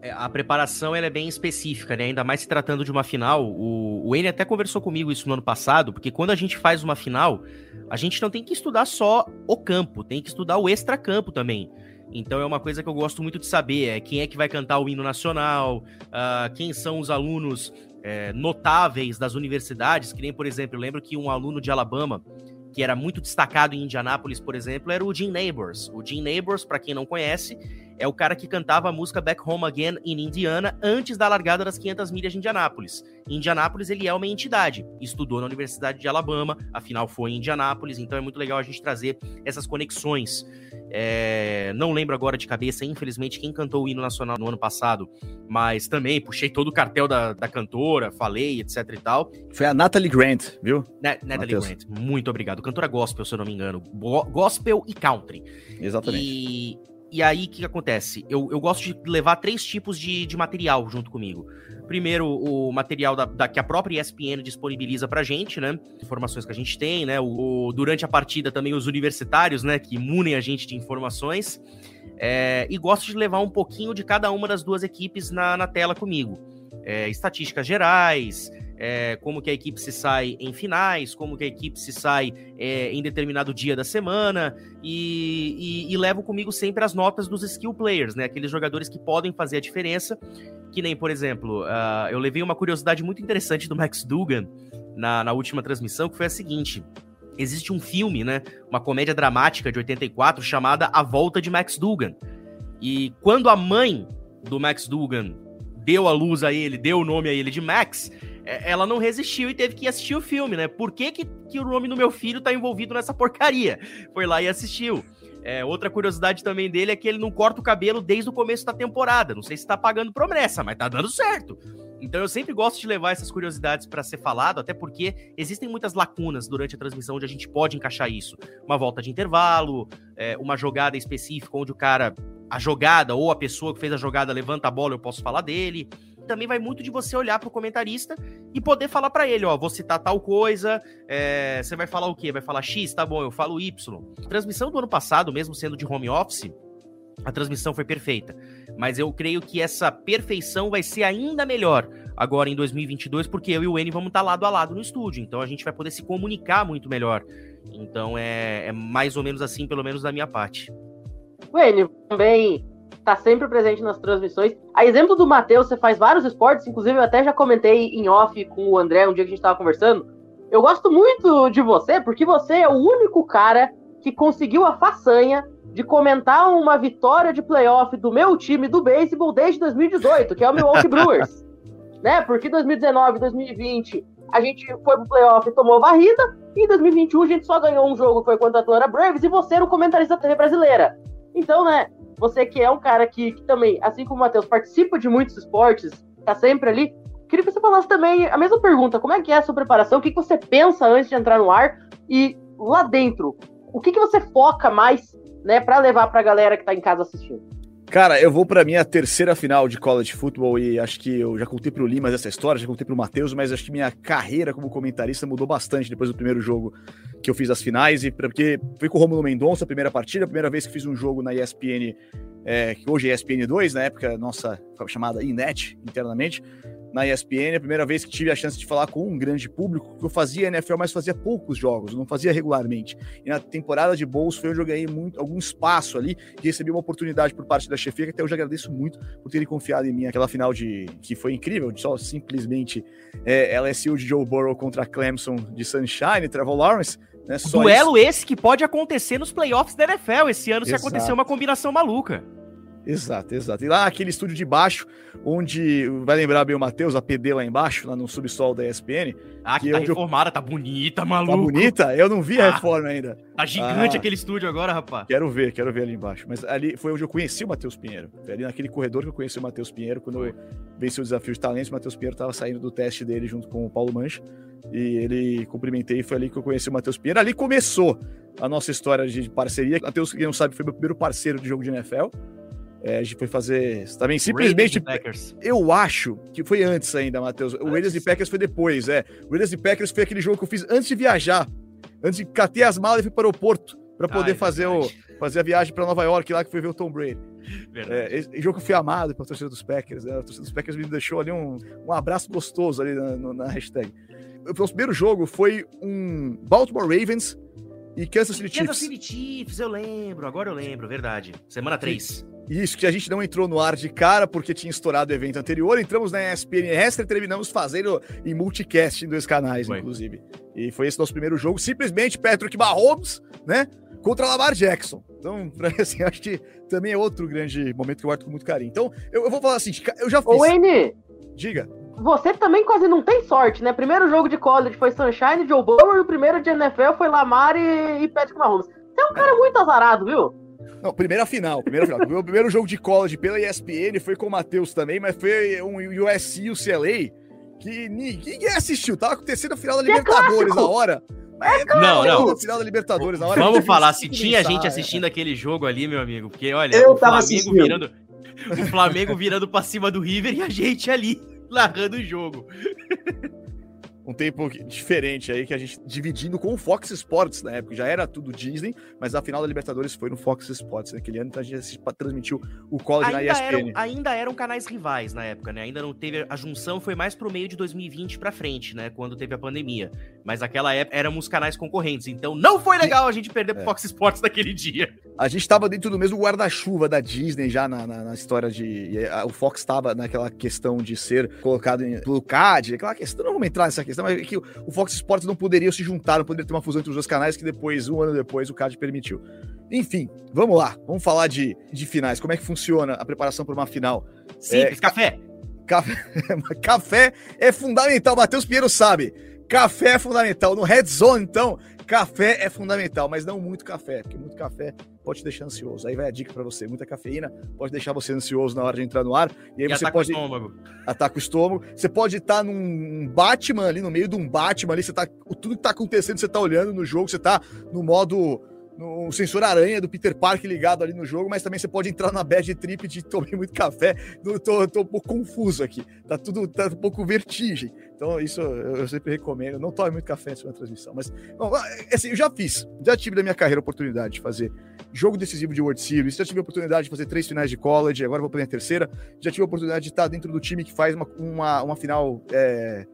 É, a preparação ela é bem específica, né? Ainda mais se tratando de uma final. O, o N até conversou comigo isso no ano passado, porque quando a gente faz uma final, a gente não tem que estudar só o campo, tem que estudar o extra-campo também. Então é uma coisa que eu gosto muito de saber, é quem é que vai cantar o hino nacional, uh, quem são os alunos é, notáveis das universidades, que nem, por exemplo, eu lembro que um aluno de Alabama, que era muito destacado em Indianápolis, por exemplo, era o Jim Neighbors. O Jim Neighbors, para quem não conhece, é o cara que cantava a música Back Home Again in Indiana antes da largada das 500 milhas de Indianápolis. Em Indianápolis, ele é uma entidade. Estudou na Universidade de Alabama, afinal foi em Indianápolis, então é muito legal a gente trazer essas conexões. É... Não lembro agora de cabeça, infelizmente, quem cantou o hino nacional no ano passado, mas também puxei todo o cartel da, da cantora, falei, etc e tal. Foi a Natalie Grant, viu? Na Natalie Mateus. Grant, muito obrigado. Cantora gospel, se eu não me engano. Gospel e country. Exatamente. E e aí, o que, que, acontece? Eu, eu gosto de levar três tipos de, de material junto comigo. Primeiro, o material da, da, que a própria ESPN disponibiliza pra gente, né? Informações que a gente tem, né? O, o durante a partida também os universitários, né? Que imunem a gente de informações. É, e gosto de levar um pouquinho de cada uma das duas equipes na, na tela comigo. É, estatísticas gerais, é, como que a equipe se sai em finais, como que a equipe se sai é, em determinado dia da semana, e, e, e, levo comigo sempre as notas dos skill players, né? Aqueles jogadores que podem fazer a diferença, que nem, por exemplo, uh, eu levei uma curiosidade muito interessante do Max Dugan na, na última transmissão, que foi a seguinte. Existe um filme, né? Uma comédia dramática de 84 chamada A Volta de Max Dugan. E quando a mãe do Max Dugan deu a luz a ele, deu o nome a ele de Max, ela não resistiu e teve que assistir o filme, né? Por que, que, que o nome do meu filho tá envolvido nessa porcaria? Foi lá e assistiu. É, outra curiosidade também dele é que ele não corta o cabelo desde o começo da temporada. Não sei se tá pagando promessa, mas tá dando certo. Então eu sempre gosto de levar essas curiosidades para ser falado, até porque existem muitas lacunas durante a transmissão onde a gente pode encaixar isso. Uma volta de intervalo, é, uma jogada específica onde o cara, a jogada ou a pessoa que fez a jogada levanta a bola, eu posso falar dele também vai muito de você olhar pro comentarista e poder falar para ele, ó, vou citar tal coisa, é, você vai falar o quê? Vai falar X, tá bom, eu falo Y. A transmissão do ano passado, mesmo sendo de home office, a transmissão foi perfeita. Mas eu creio que essa perfeição vai ser ainda melhor agora em 2022, porque eu e o N vamos estar tá lado a lado no estúdio. Então a gente vai poder se comunicar muito melhor. Então é, é mais ou menos assim, pelo menos da minha parte. O N também tá sempre presente nas transmissões. A exemplo do Matheus, você faz vários esportes, inclusive eu até já comentei em off com o André um dia que a gente tava conversando. Eu gosto muito de você porque você é o único cara que conseguiu a façanha de comentar uma vitória de playoff do meu time do beisebol desde 2018, que é o Milwaukee Brewers. né? Porque 2019, 2020 a gente foi pro playoff e tomou varrida, e em 2021 a gente só ganhou um jogo, foi contra a Atlanta Braves, e você era o comentarista da TV brasileira. Então, né, você que é um cara que, que também, assim como o Matheus, participa de muitos esportes, tá sempre ali. Queria que você falasse também a mesma pergunta: como é que é a sua preparação? O que, que você pensa antes de entrar no ar? E lá dentro, o que, que você foca mais, né, para levar pra galera que tá em casa assistindo? Cara, eu vou para minha terceira final de college football e acho que eu já contei pro Lima essa história, já contei pro Matheus, mas acho que minha carreira como comentarista mudou bastante depois do primeiro jogo que eu fiz as finais e porque fui com o Romulo Mendonça, a primeira partida, a primeira vez que fiz um jogo na ESPN, é, que hoje é ESPN 2, na época nossa chamada Inet internamente na ESPN, a primeira vez que tive a chance de falar com um grande público, que eu fazia NFL, mas fazia poucos jogos, não fazia regularmente. E na temporada de Bowls foi onde eu ganhei muito, algum espaço ali e recebi uma oportunidade por parte da chefia, que até eu já agradeço muito por terem confiado em mim. Aquela final de que foi incrível, só simplesmente é, LSU de Joe Burrow contra Clemson de Sunshine, Trevor Lawrence. Né, Duelo isso. esse que pode acontecer nos playoffs da NFL esse ano, Exato. se acontecer uma combinação maluca. Exato, exato. E lá aquele estúdio de baixo, onde vai lembrar bem o Matheus, a PD lá embaixo, lá no subsolo da ESPN. Ah, que, que tá reformada, eu... tá bonita, maluco. Tá bonita? Eu não vi a ah, reforma ainda. Tá gigante ah, aquele estúdio agora, rapaz. Quero ver, quero ver ali embaixo. Mas ali foi onde eu conheci o Matheus Pinheiro. Foi ali naquele corredor que eu conheci o Matheus Pinheiro, quando eu venci o desafio de talentos, o Matheus Pinheiro tava saindo do teste dele junto com o Paulo Mancha. E ele cumprimentei, foi ali que eu conheci o Matheus Pinheiro. Ali começou a nossa história de parceria. Matheus, quem não sabe, foi meu primeiro parceiro de jogo de NFL É, a gente foi fazer também simplesmente. Eu acho que foi antes ainda, Matheus. O Raiders e Packers foi depois, é. O Raiders e Packers foi aquele jogo que eu fiz antes de viajar. Antes de catei as malas e fui para o aeroporto para poder ah, é fazer, o, fazer a viagem para Nova York lá que foi ver o Tom Brady. É, esse jogo que eu fui amado para a torcida dos Packers. Né? A torcida dos Packers me deixou ali um, um abraço gostoso ali na, na hashtag. O primeiro jogo foi um Baltimore Ravens e Kansas City Chiefs. Kansas City Chiefs, eu lembro, agora eu lembro, verdade. Semana 3. Isso, que a gente não entrou no ar de cara porque tinha estourado o evento anterior. Entramos na ESPN Extra e terminamos fazendo em multicast em dois canais, foi. inclusive. E foi esse nosso primeiro jogo. Simplesmente Patrick Mahomes, né? Contra Lamar Jackson. Então, assim, acho que também é outro grande momento que eu guardo com muito carinho. Então, eu, eu vou falar assim, eu já fiz. Ô, N! Diga. Você também quase não tem sorte, né? Primeiro jogo de college foi Sunshine, Joe Burrow, e o primeiro de NFL foi Lamar e, e Patrick Mahomes. Você é um cara muito azarado, viu? Não, primeira final, primeira final. o meu primeiro jogo de college pela ESPN foi com o Matheus também, mas foi um USC UCLA que ninguém assistiu. Tava acontecendo a final da é Libertadores é na hora. É não, não. Final da Libertadores na hora. Vamos falar, se tinha gente assistindo é. aquele jogo ali, meu amigo, porque olha, eu o Flamengo assistindo. virando o Flamengo virando para cima do River e a gente ali narrando o jogo um tempo diferente aí, que a gente dividindo com o Fox Sports na época. Já era tudo Disney, mas a final da Libertadores foi no Fox Sports. Naquele ano a gente transmitiu o college ainda na ESPN. Eram, ainda eram canais rivais na época, né? Ainda não teve. A junção foi mais pro meio de 2020 pra frente, né? Quando teve a pandemia. Mas naquela época éramos canais concorrentes. Então não foi legal a gente perder pro é. Fox Sports naquele dia. A gente tava dentro do mesmo guarda-chuva da Disney já na, na, na história de. A, o Fox tava naquela questão de ser colocado em, pelo CAD, aquela questão. Não vamos entrar nessa questão questão é que o Fox Sports não poderia se juntar, não poderia ter uma fusão entre os dois canais que depois, um ano depois, o CAD permitiu. Enfim, vamos lá, vamos falar de, de finais. Como é que funciona a preparação para uma final? Simples, é, café. Café, café é fundamental, Matheus Pinheiro sabe. Café é fundamental. No Red Zone, então, café é fundamental, mas não muito café, porque muito café pode te deixar ansioso. Aí vai a dica para você: muita cafeína pode deixar você ansioso na hora de entrar no ar. E aí e você pode. O estômago. Ataca o estômago. Você pode estar tá num Batman ali, no meio de um Batman ali, você tá. Tudo que tá acontecendo, você tá olhando no jogo, você tá no modo no sensor aranha do Peter Parker ligado ali no jogo, mas também você pode entrar na bad trip de tomei muito café. Tô, tô um pouco confuso aqui. Tá tudo tá um pouco vertigem. Então, isso eu sempre recomendo. Não tome muito café antes da transmissão. Mas, bom, assim, eu já fiz. Já tive na minha carreira a oportunidade de fazer jogo decisivo de World Series. Já tive a oportunidade de fazer três finais de college. Agora vou para a terceira. Já tive a oportunidade de estar dentro do time que faz uma, uma, uma final. É,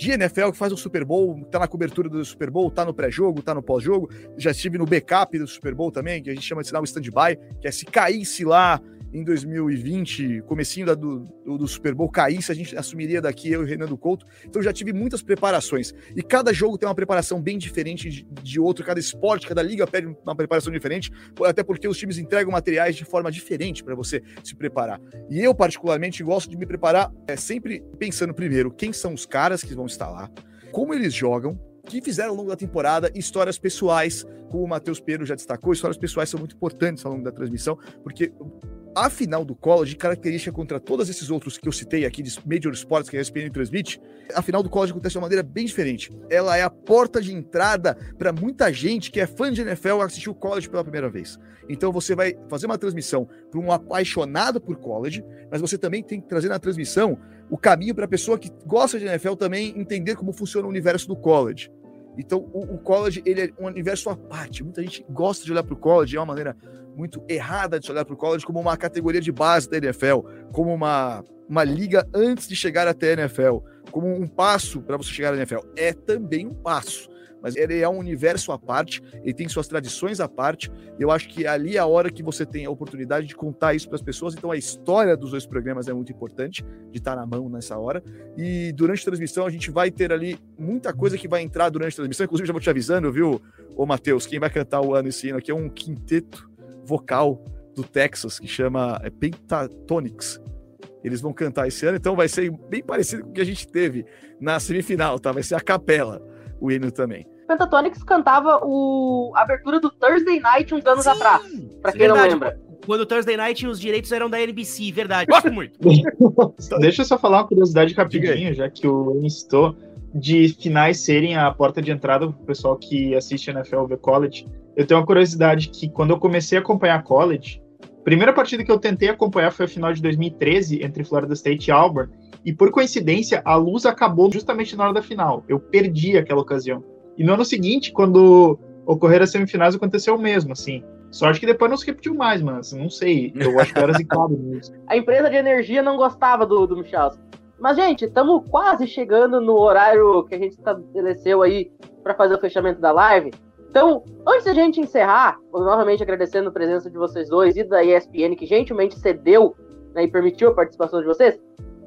de NFL que faz o Super Bowl, tá na cobertura do Super Bowl, tá no pré-jogo, tá no pós-jogo. Já estive no backup do Super Bowl também, que a gente chama de sinal stand-by, que é se caísse lá em 2020, comecinho da, do, do, Super Bowl, caísse, a gente assumiria daqui eu e o Renan do Couto. Então já tive muitas preparações. E cada jogo tem uma preparação bem diferente de, de outro, cada esporte, cada liga pede uma preparação diferente, até porque os times entregam materiais de forma diferente para você se preparar. E eu, particularmente, gosto de me preparar é, sempre pensando primeiro quem são os caras que vão estar lá, como eles jogam, que fizeram ao longo da temporada, histórias pessoais, como o Matheus Pedro já destacou, histórias pessoais são muito importantes ao longo da transmissão, porque a final do college, característica contra todos esses outros que eu citei aqui de Major Sports que a ESPN transmite, a final do college acontece de uma maneira bem diferente. Ela é a porta de entrada para muita gente que é fã de NFL assistir o college pela primeira vez. Então você vai fazer uma transmissão para um apaixonado por college, mas você também tem que trazer na transmissão o caminho para a pessoa que gosta de NFL também entender como funciona o universo do college. Então, o, o, college ele é um universo à parte. Muita gente gosta de olhar para o college, é uma maneira muito errada de se olhar para o college como uma categoria de base da NFL, como uma, uma liga antes de chegar até a NFL, como um passo para você chegar à NFL. É também um passo mas ele é um universo à parte, ele tem suas tradições à parte. Eu acho que ali é a hora que você tem a oportunidade de contar isso para as pessoas. Então a história dos dois programas é muito importante de estar na mão nessa hora. E durante a transmissão a gente vai ter ali muita coisa que vai entrar durante a transmissão. Inclusive já vou te avisando, viu, ô Matheus, quem vai cantar o ano esse ano aqui é um quinteto vocal do Texas que chama é, Pentatonics. Eles vão cantar esse ano, então vai ser bem parecido com o que a gente teve na semifinal, tá? Vai ser a capela o hino também. Pentatonics cantava o... a abertura do Thursday Night uns anos Sim, atrás, pra quem verdade. não lembra. Quando o Thursday Night os direitos eram da NBC, verdade. Gosto muito. Deixa eu só falar uma curiosidade rapidinho, já que o Enes citou, de finais serem a porta de entrada pro pessoal que assiste NFL ver college. Eu tenho uma curiosidade que quando eu comecei a acompanhar college, Primeira partida que eu tentei acompanhar foi a final de 2013 entre Florida State e Auburn. E por coincidência, a luz acabou justamente na hora da final. Eu perdi aquela ocasião. E no ano seguinte, quando ocorreram as semifinais, aconteceu o mesmo, assim. Sorte que depois não se repetiu mais, mas não sei. Eu acho que era zicado mesmo. A empresa de energia não gostava do, do Michalski. Mas, gente, estamos quase chegando no horário que a gente estabeleceu aí para fazer o fechamento da live. Então, antes da gente encerrar, novamente agradecendo a presença de vocês dois e da ESPN, que gentilmente cedeu né, e permitiu a participação de vocês,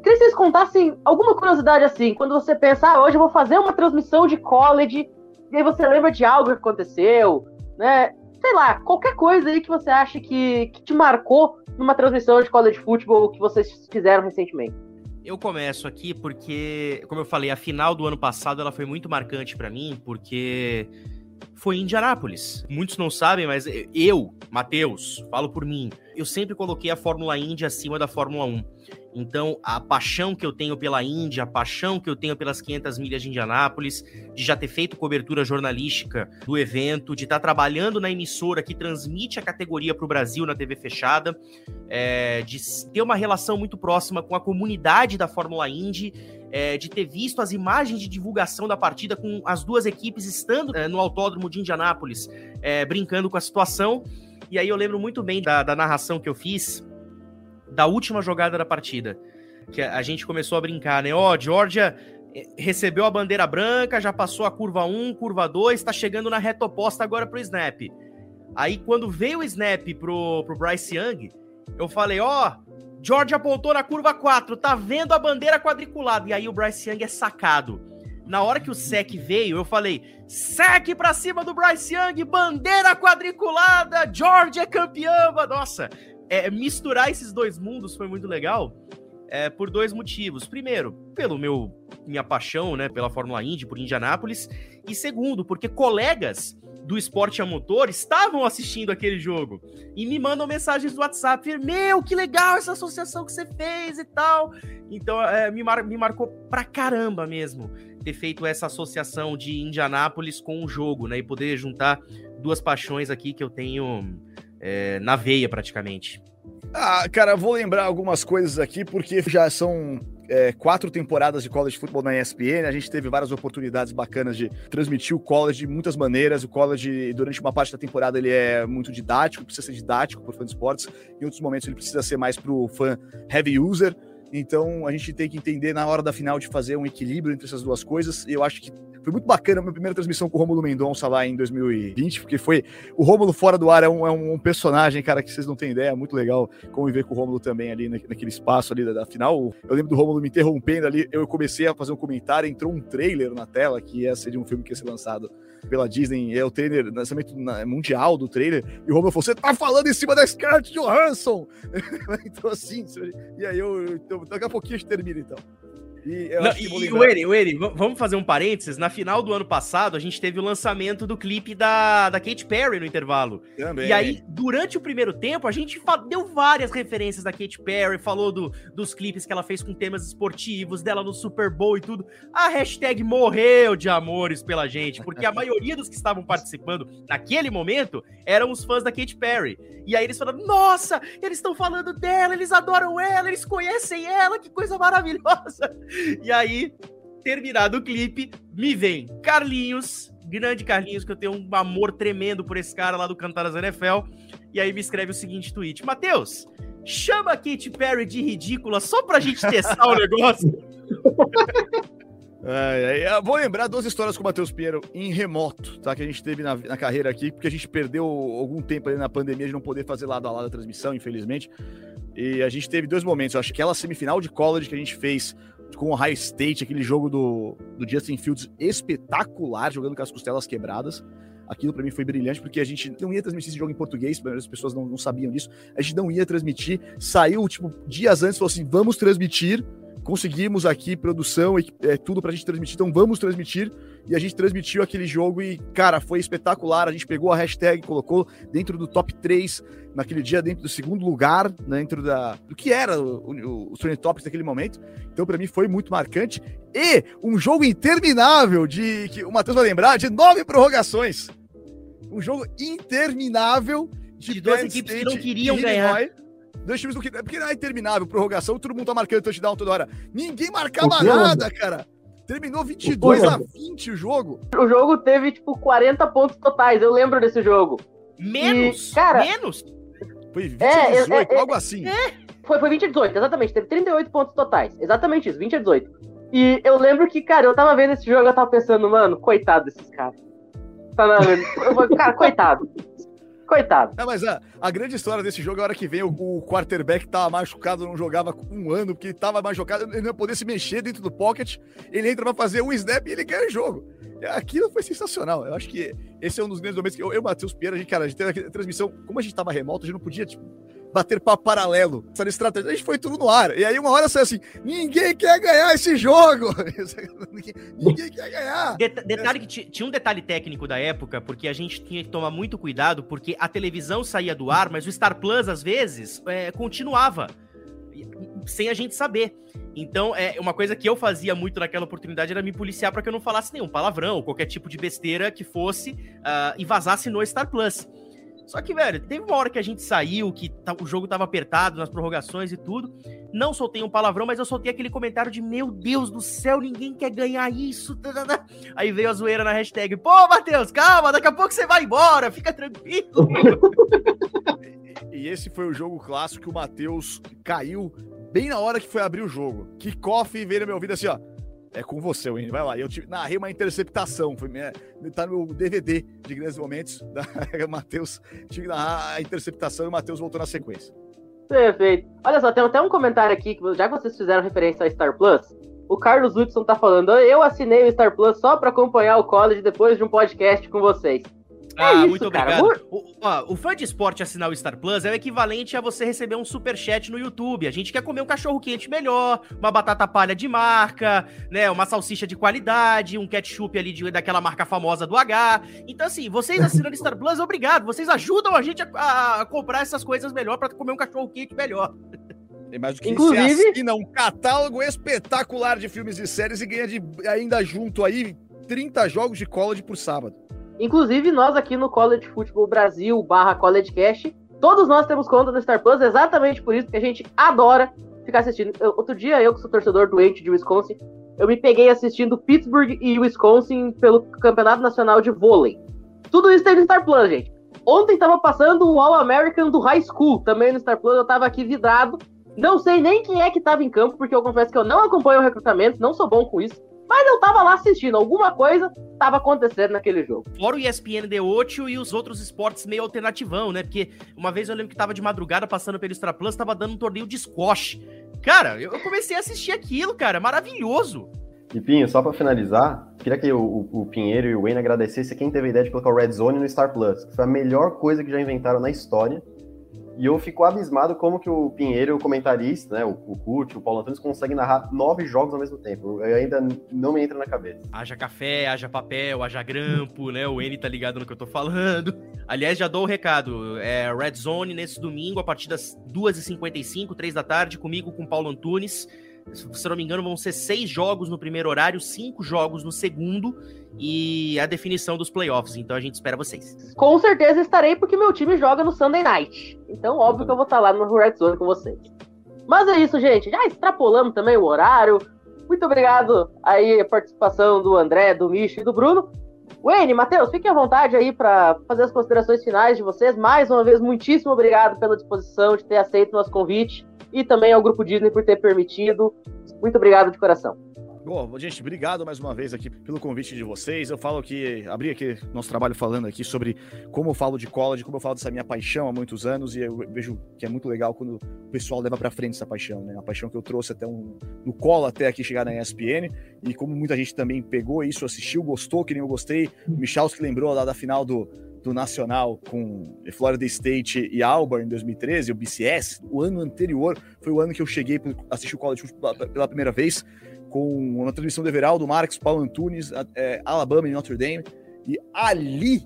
queria que vocês contassem alguma curiosidade assim, quando você pensa, ah, hoje eu vou fazer uma transmissão de college, e aí você lembra de algo que aconteceu, né? sei lá, qualquer coisa aí que você acha que, que te marcou numa transmissão de college football que vocês fizeram recentemente. Eu começo aqui porque, como eu falei, a final do ano passado ela foi muito marcante para mim, porque foi em Indianápolis. Muitos não sabem, mas eu, Matheus, falo por mim, eu sempre coloquei a Fórmula Indy acima da Fórmula 1. Então, a paixão que eu tenho pela Índia, a paixão que eu tenho pelas 500 milhas de Indianápolis, de já ter feito cobertura jornalística do evento, de estar trabalhando na emissora que transmite a categoria para o Brasil na TV fechada, é, de ter uma relação muito próxima com a comunidade da Fórmula Indy, é, de ter visto as imagens de divulgação da partida com as duas equipes estando é, no autódromo de Indianápolis, é, brincando com a situação. E aí eu lembro muito bem da, da narração que eu fiz da última jogada da partida. Que a gente começou a brincar, né? Ó, oh, Georgia eh, recebeu a bandeira branca, já passou a curva 1, curva 2, tá chegando na reta oposta agora pro snap. Aí quando veio o snap pro, pro Bryce Young, eu falei, ó, oh, George apontou na curva 4, tá vendo a bandeira quadriculada. E aí o Bryce Young é sacado. Na hora que o sec veio, eu falei, sec pra cima do Bryce Young, bandeira quadriculada, George é campeão. Nossa, é, misturar esses dois mundos foi muito legal é, por dois motivos. Primeiro, pelo meu minha paixão, né, pela Fórmula Indy, por Indianápolis, e segundo, porque colegas do esporte a motor estavam assistindo aquele jogo e me mandam mensagens no WhatsApp, meu, que legal essa associação que você fez e tal. Então, é, me, mar me marcou pra caramba mesmo ter feito essa associação de Indianápolis com o jogo, né, e poder juntar duas paixões aqui que eu tenho é, na veia praticamente. Ah, cara, vou lembrar algumas coisas aqui, porque já são é, quatro temporadas de college football na ESPN. A gente teve várias oportunidades bacanas de transmitir o college de muitas maneiras. O college, durante uma parte da temporada, ele é muito didático, precisa ser didático para o fã de esportes. Em outros momentos, ele precisa ser mais para o fã heavy user. Então, a gente tem que entender na hora da final de fazer um equilíbrio entre essas duas coisas. E eu acho que foi muito bacana a minha primeira transmissão com o Rômulo Mendonça lá em 2020, porque foi. O Rômulo fora do ar é um, é um personagem, cara, que vocês não têm ideia, é muito legal conviver com o Rômulo também ali naquele espaço ali da, da, final. Eu lembro do Rômulo me interrompendo ali, eu comecei a fazer um comentário, entrou um trailer na tela que ia ser de um filme que ia ser lançado pela Disney, é o trailer, lançamento mundial do trailer, e o Romulo falou: Você tá falando em cima da Scarlett Johansson! então, assim, e aí eu, então, daqui a pouquinho a gente termina então. E, Não, e o Eri, o Eri, vamos fazer um parênteses. Na final do ano passado, a gente teve o lançamento do clipe da, da Katy Perry no intervalo. Também. E aí, durante o primeiro tempo, a gente deu várias referências da Katy Perry, falou do, dos clipes que ela fez com temas esportivos, dela no Super Bowl e tudo. A hashtag morreu de amores pela gente, porque a maioria dos que estavam participando naquele momento eram os fãs da Katy Perry. E aí eles falaram: Nossa, eles estão falando dela, eles adoram ela, eles conhecem ela, que coisa maravilhosa. E aí, terminado o clipe, me vem Carlinhos, grande Carlinhos, que eu tenho um amor tremendo por esse cara lá do Cantaras NFL. E aí me escreve o seguinte tweet: Matheus, chama a Katy Perry de ridícula só pra gente testar o negócio. É, é, vou lembrar duas histórias com o Matheus Pinheiro em remoto, tá? Que a gente teve na, na, carreira aqui, porque a gente perdeu algum tempo ali na pandemia de não poder fazer lado a lado a transmissão, infelizmente. E a gente teve dois momentos. Eu acho que aquela semifinal de college que a gente fez com o High State, aquele jogo do, do Justin Fields espetacular, jogando com as costelas quebradas. Aquilo para mim foi brilhante, porque a gente não ia transmitir esse jogo em português, as pessoas não, não sabiam disso. A gente não ia transmitir. Saiu, tipo, dias antes, falou assim: vamos transmitir conseguimos aqui produção e é, tudo pra gente transmitir, então vamos transmitir. E a gente transmitiu aquele jogo e, cara, foi espetacular. A gente pegou a hashtag, colocou dentro do top 3 naquele dia, dentro do segundo lugar, né, dentro da, do que era o, o, Topics naquele momento. Então, para mim, foi muito marcante. E um jogo interminável de, que o Matheus vai lembrar, de nove prorrogações. Um jogo interminável de duas Penn equipes que State não queriam ganhar. Illinois. Dois times do que. Porque não é interminável, prorrogação, todo mundo tá marcando touchdown toda hora. Ninguém marcava nada, cara. Terminou 22 a 20 o jogo. O jogo teve, tipo, 40 pontos totais. Eu lembro desse jogo. Menos! E, cara- menos! Foi 20 É, a é, 18, é, algo assim. Foi, foi 20 a 18, exatamente. Teve 38 pontos totais. Exatamente isso, 20 a 18. E eu lembro que, cara, eu tava vendo esse jogo, eu tava pensando, mano, coitado desses caras. Tá na... eu falei, cara, coitado. Coitado. Não, mas a, a grande história desse jogo é a hora que vem o, o quarterback tava machucado, não jogava um ano, porque tava machucado, ele não ia poder se mexer dentro do pocket. Ele entra pra fazer um snap e ele ganha o jogo. É, Aquilo foi sensacional. Eu acho que esse é um dos grandes momentos que eu, eu Matheus Pinheiro, a gente, cara, a gente teve aquela transmissão, como a gente tava remoto, a gente não podia, tipo, bater papo paralelo. Essa estratégia, a gente foi tudo no ar. E aí uma hora saiu assim: ninguém quer ganhar esse jogo! ninguém, quer ganhar! Det- detalhe que ti- tinha um detalhe técnico da época, porque a gente tinha que tomar muito cuidado, porque a televisão saía do ar, mas o Star Plus, às vezes, é, continuava. Sem a gente saber. Então, é uma coisa que eu fazia muito naquela oportunidade era me policiar para que eu não falasse nenhum palavrão, qualquer tipo de besteira que fosse ah, e vazasse no Star Plus. Só que, velho, teve uma hora que a gente saiu, que tá- o jogo tava apertado nas prorrogações e tudo. Não soltei um palavrão, mas eu soltei aquele comentário de: Meu Deus do céu, ninguém quer ganhar isso. tadadá." Aí veio a zoeira na hashtag: Pô, Matheus, calma, daqui a pouco você vai embora, fica tranquilo. E esse foi o jogo clássico que o Matheus caiu bem na hora que foi abrir o jogo. Kickoff veio no meu ouvido assim, ó. É com você, Wendy, vai lá. Eu tive, narrei uma interceptação. Foi minha, tá no meu DVD de grandes momentos da Matheus. Tive que narrar a interceptação e o Matheus voltou na sequência. Perfeito. Olha só, tem até um comentário aqui, que já que vocês fizeram referência ao Star Plus, o Carlos Hudson tá falando, eu assinei o Star Plus só pra acompanhar o college depois de um podcast com vocês. Ah, isso, muito cara. obrigado. O, ó, o fã de esporte assinar o Star Plus é o equivalente a você receber um super chat no YouTube. A gente quer comer um cachorro quente melhor, uma batata palha de marca, né, uma salsicha de qualidade, um ketchup ali de, daquela marca famosa do H. Então assim, vocês assinando Star Plus, obrigado. Vocês ajudam a gente a, a comprar essas coisas melhor pra comer um cachorro quente melhor. Tem mais do que Inclusive- você assina um catálogo espetacular de filmes e séries e ganha de, ainda junto aí 30 jogos de college por sábado. Inclusive, nós aqui no College Football Brasil barra College Cash, todos nós temos conta no Star Plus, exatamente por isso que a gente adora ficar assistindo. Eu- outro dia, eu que sou torcedor doente de Wisconsin, eu me peguei assistindo Pittsburgh e Wisconsin pelo Campeonato Nacional de Vôlei. Tudo isso tem no Star Plus, gente. Ontem tava passando o All-American do High School, também no Star Plus, eu tava aqui vidrado. Não sei nem quem é que tava em campo, porque eu confesso que eu não acompanho o recrutamento, não sou bom com isso. Mas eu tava lá assistindo, alguma coisa tava acontecendo naquele jogo. Fora o ESPN de 8 e os outros esportes meio alternativão, né? Porque uma vez eu lembro que tava de madrugada passando pelo Star Plus, tava dando um torneio de squash. Cara, eu comecei a assistir aquilo, cara, maravilhoso. E Pinho, só pra finalizar, queria que o, o- o Pinheiro e o Wayne agradecessem quem teve a ideia de colocar o Red Zone no Star Plus, que foi a melhor coisa que já inventaram na história. E eu fico abismado como que o Pinheiro, o comentarista, né, o, o Kurt, o Paulo Antunes, conseguem narrar nove jogos ao mesmo tempo. Eu ainda não me entra na cabeça. Haja café, haja papel, haja grampo, né? O N tá ligado no que eu tô falando. Aliás, já dou o recado. É Red Zone nesse domingo, a partir das 2h55, 3 da tarde, comigo com o Paulo Antunes. Se não me engano, vão ser seis jogos no primeiro horário, cinco jogos no segundo e a definição dos playoffs. Então a gente espera vocês. Com certeza estarei, porque meu time joga no Sunday Night. Então, óbvio que eu vou estar lá no Red Zone com vocês. Mas é isso, gente. Já extrapolamos também o horário. Muito obrigado aí a participação do André, do Micho e do Bruno. Wayne, Matheus, fiquem à vontade aí para fazer as considerações finais de vocês. Mais uma vez, muitíssimo obrigado pela disposição de ter aceito o nosso convite e também ao Grupo Disney por ter permitido. Muito obrigado de coração. Bom, gente, obrigado mais uma vez aqui pelo convite de vocês. Eu falo que abri aqui nosso trabalho falando aqui sobre como eu falo de college, como eu falo dessa minha paixão há muitos anos e eu vejo que é muito legal quando o pessoal leva para frente essa paixão, né? A paixão que eu trouxe até um, no colo até aqui chegar na ESPN e como muita gente também pegou isso, assistiu, gostou, que nem eu gostei. O Michalski lembrou lá da final do do Nacional com Florida State e Auburn em 2013, o BCS, o ano anterior foi o ano que eu cheguei para assistir o college football pela primeira vez com uma transmissão do Everaldo Marques, Paulo Antunes, é, Alabama e Notre Dame. E ali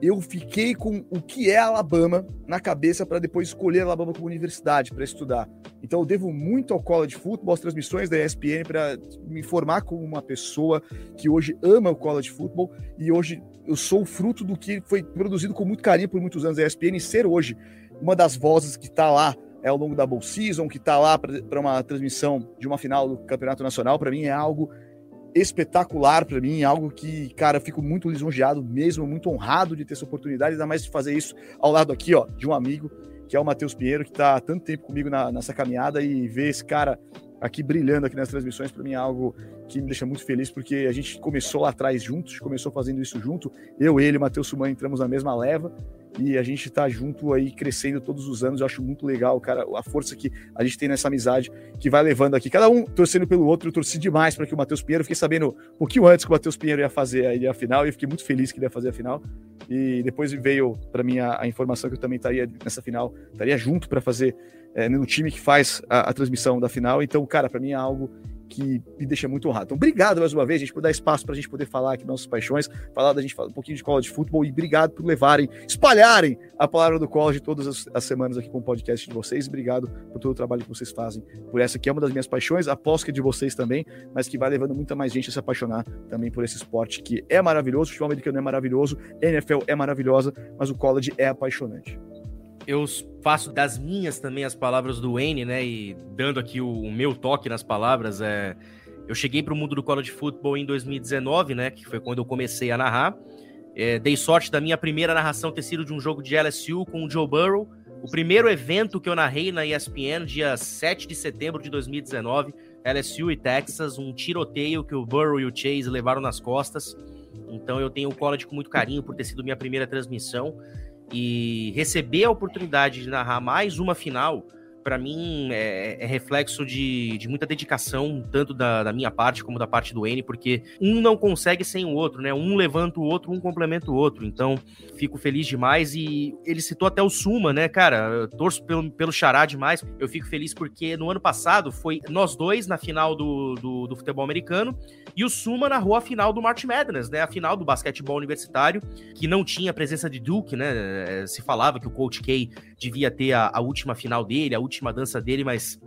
eu fiquei com o que é Alabama na cabeça para depois escolher Alabama como universidade para estudar. Então eu devo muito ao college football, às transmissões da ESPN para me formar como uma pessoa que hoje ama o college football e hoje eu sou o fruto do que foi produzido com muito carinho por muitos anos. Da ESPN e ser hoje uma das vozes que está lá é, ao longo da Bowl Season, que está lá para uma transmissão de uma final do Campeonato Nacional, para mim é algo espetacular para mim, algo que, cara, fico muito lisonjeado mesmo, muito honrado de ter essa oportunidade, ainda mais de fazer isso ao lado aqui, ó, de um amigo, que é o Matheus Pinheiro, que está tanto tempo comigo na, nessa caminhada e ver esse cara aqui brilhando aqui nas transmissões, para mim é algo que me deixa muito feliz, porque a gente começou lá atrás juntos, começou fazendo isso junto, eu, ele, Matheus Suman entramos na mesma leva, e a gente tá junto aí crescendo todos os anos. Eu acho muito legal, cara, a força que a gente tem nessa amizade que vai levando aqui. Cada um torcendo pelo outro, eu torci demais para que o Matheus Pinheiro, fiquei sabendo um pouquinho antes que o Matheus Pinheiro ia fazer aí a final e fiquei muito feliz que ele ia fazer a final. E depois veio para mim a, a, informação que eu também estaria nessa final, estaria junto para fazer é, no time que faz a, a transmissão da final. Então, cara, para mim é algo que me deixa muito honrado. Então, obrigado mais uma vez, gente, por dar espaço para a gente poder falar aqui nossas paixões, falar da gente um pouquinho de college futebol e obrigado por levarem, espalharem a palavra do college todas as, as, semanas aqui com o podcast de vocês. Obrigado por todo o trabalho que vocês fazem, por essa que é uma das minhas paixões, aposto que é de vocês também, mas que vai levando muita mais gente a se apaixonar também por esse esporte que é maravilhoso. O futebol americano é maravilhoso, NFL é maravilhosa, mas o college é apaixonante eu faço das minhas também as palavras do Wayne, né? E dando aqui o, o meu toque nas palavras, é, eu cheguei para o mundo do college football em 2019, né? Que foi quando eu comecei a narrar. É, dei sorte da minha primeira narração ter sido de um jogo de LSU com o Joe Burrow. O primeiro evento que eu narrei na ESPN, dia 7 de setembro de 2019, LSU e Texas, um tiroteio que o Burrow e o Chase levaram nas costas. Então eu tenho o college com muito carinho por ter sido minha primeira transmissão e receber a oportunidade de narrar mais uma final para mim é, é reflexo de, de, muita dedicação, tanto da, da, minha parte como da parte do N, porque um não consegue sem o outro, né? Um levanta o outro, um complementa o outro. Então, fico feliz demais. E ele citou até o Suma, né, cara? Eu torço pelo, pelo Xará demais. Eu fico feliz porque no ano passado foi nós dois na final do, do, do futebol americano e o Suma narrou a final do March Madness, né? A final do basquetebol universitário, que não tinha a presença de Duke, né? Se falava que o Coach K devia ter a, a última final dele, a última dança dele, mas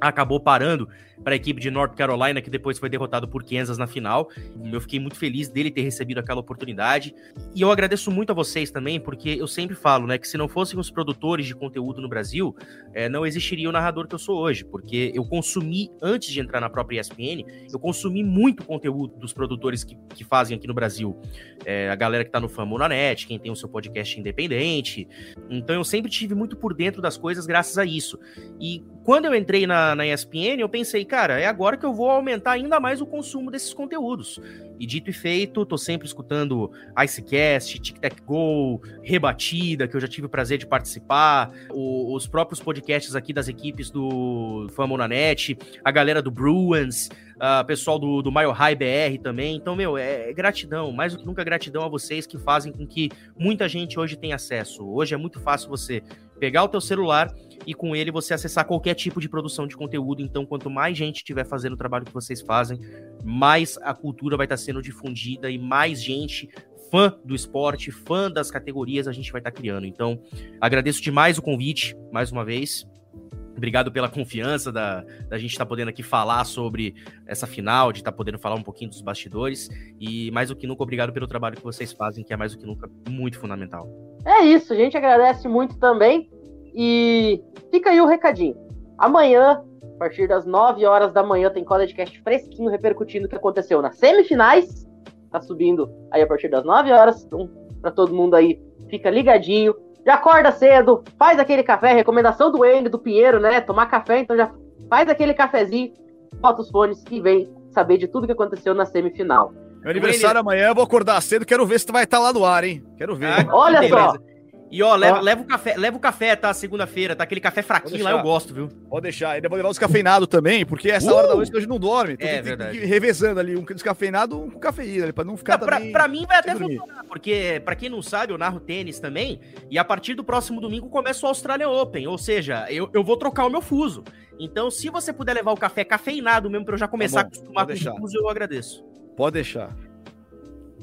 acabou parando para a equipe de North Carolina, que depois foi derrotado por Kansas na final. Eu fiquei muito feliz dele ter recebido aquela oportunidade. E eu agradeço muito a vocês também, porque eu sempre falo, né, que se não fossem os produtores de conteúdo no Brasil, é, não existiria o narrador que eu sou hoje, porque eu consumi, antes de entrar na própria ESPN, eu consumi muito conteúdo dos produtores que, que fazem aqui no Brasil. É, a galera que está no Famonanet, quem tem o seu podcast independente. Então eu sempre tive muito por dentro das coisas graças a isso. E quando eu entrei na, na ESPN, eu pensei, cara, é agora que eu vou aumentar ainda mais o consumo desses conteúdos. E dito e feito, tô sempre escutando Icecast, Tic Tac Go, Rebatida, que eu já tive o prazer de participar, o, os próprios podcasts aqui das equipes do Famonanet, a galera do Bruins, uh, pessoal do, do Mile High BR também. Então, meu, é, é, gratidão, mais do que nunca gratidão a vocês que fazem com que muita gente hoje tenha acesso. Hoje é muito fácil você pegar o teu celular e com ele você acessar qualquer tipo de produção de conteúdo. Então, quanto mais gente estiver fazendo o trabalho que vocês fazem, mais a cultura vai estar sendo difundida e mais gente fã do esporte, fã das categorias a gente vai estar criando. Então, agradeço demais o convite, mais uma vez. Obrigado pela confiança da, da gente estar tá podendo aqui falar sobre essa final, de estar tá podendo falar um pouquinho dos bastidores. E mais do que nunca, obrigado pelo trabalho que vocês fazem, que é mais do que nunca muito fundamental. É isso, a gente agradece muito também. E fica aí o recadinho. Amanhã, a partir das 9 horas da manhã, tem CollegeCast fresquinho repercutindo o que aconteceu nas semifinais. Tá subindo aí a partir das 9 horas. Então, para todo mundo aí, fica ligadinho já acorda cedo, faz aquele café, recomendação do Wayne, do Pinheiro, né? Tomar café, então já faz aquele cafezinho, bota os fones e vem saber de tudo que aconteceu na semifinal. Meu aniversário amanhã, eu vou acordar cedo, quero ver se tu vai estar lá no ar, hein? Quero ver. Ah, Olha só. E ó, leva, leva, o café, leva o café, tá? Segunda-feira, tá? Aquele café fraquinho lá, eu gosto, viu? Pode deixar. Ainda vou levar os cafeinados também, porque essa uh! hora da noite que hoje não dorme. Então é, tem, verdade. Tem que ir revezando ali, um descafeinado um com cafeína, pra não ficar. Não, também... pra, pra mim vai até funcionar, porque, pra quem não sabe, eu narro tênis também, e a partir do próximo domingo começa o Australian Open, ou seja, eu, eu vou trocar o meu fuso. Então, se você puder levar o café cafeinado mesmo pra eu já começar tá bom, a acostumar com o fuso, eu agradeço. Pode deixar.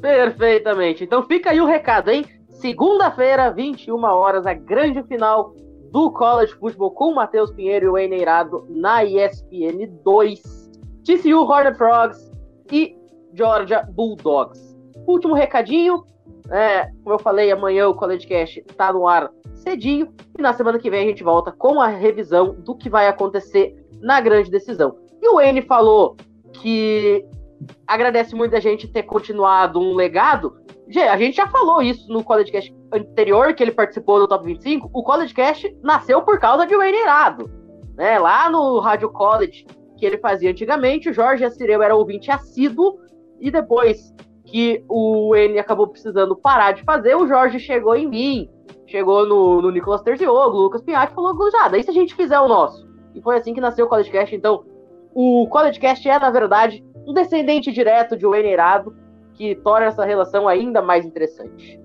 Perfeitamente. Então fica aí o recado, hein? Segunda-feira, 21 horas, a grande final do College Football com o Matheus Pinheiro e o Eneirado na ESPN 2. TCU Hornet Frogs e Georgia Bulldogs. Último recadinho, é, como eu falei, amanhã o College Cast está no ar cedinho e na semana que vem a gente volta com a revisão do que vai acontecer na grande decisão. E o N falou que agradece muito a gente ter continuado um legado. A gente já falou isso no College Cast anterior, que ele participou do Top 25. O College Cast nasceu por causa de Wayne Irado. Né? Lá no Rádio College, que ele fazia antigamente, o Jorge Assireu era ouvinte assíduo, e depois que o Wayne acabou precisando parar de fazer, o Jorge chegou em mim, chegou no, no Nicolas Terzioglu, Lucas Pinhatti, e falou, já, daí se a gente fizer o nosso. E foi assim que nasceu o College Cast. Então, o College Cast é, na verdade, um descendente direto de Wayne Irado, que torna essa relação ainda mais interessante.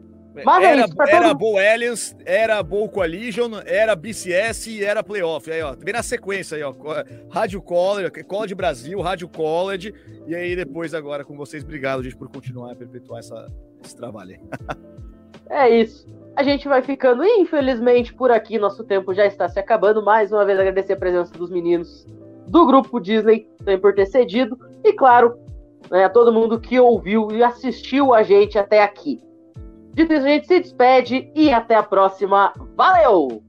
Mas era, é isso, era todo... Bowl Alliance, era Bowl Coalition, era BCS e era Playoff. Aí, ó, vem na sequência aí, ó. Rádio College, College Brasil, Rádio College. E aí, depois, agora com vocês, obrigado, gente, por continuar a perpetuar essa, esse trabalho aí. é isso. A gente vai ficando, infelizmente, por aqui. Nosso tempo já está se acabando. Mais uma vez, agradecer a presença dos meninos do grupo Disney também por ter cedido. E, claro, né, a todo mundo que ouviu e assistiu a gente até aqui. Dito isso, a gente se despede e até a próxima. Valeu!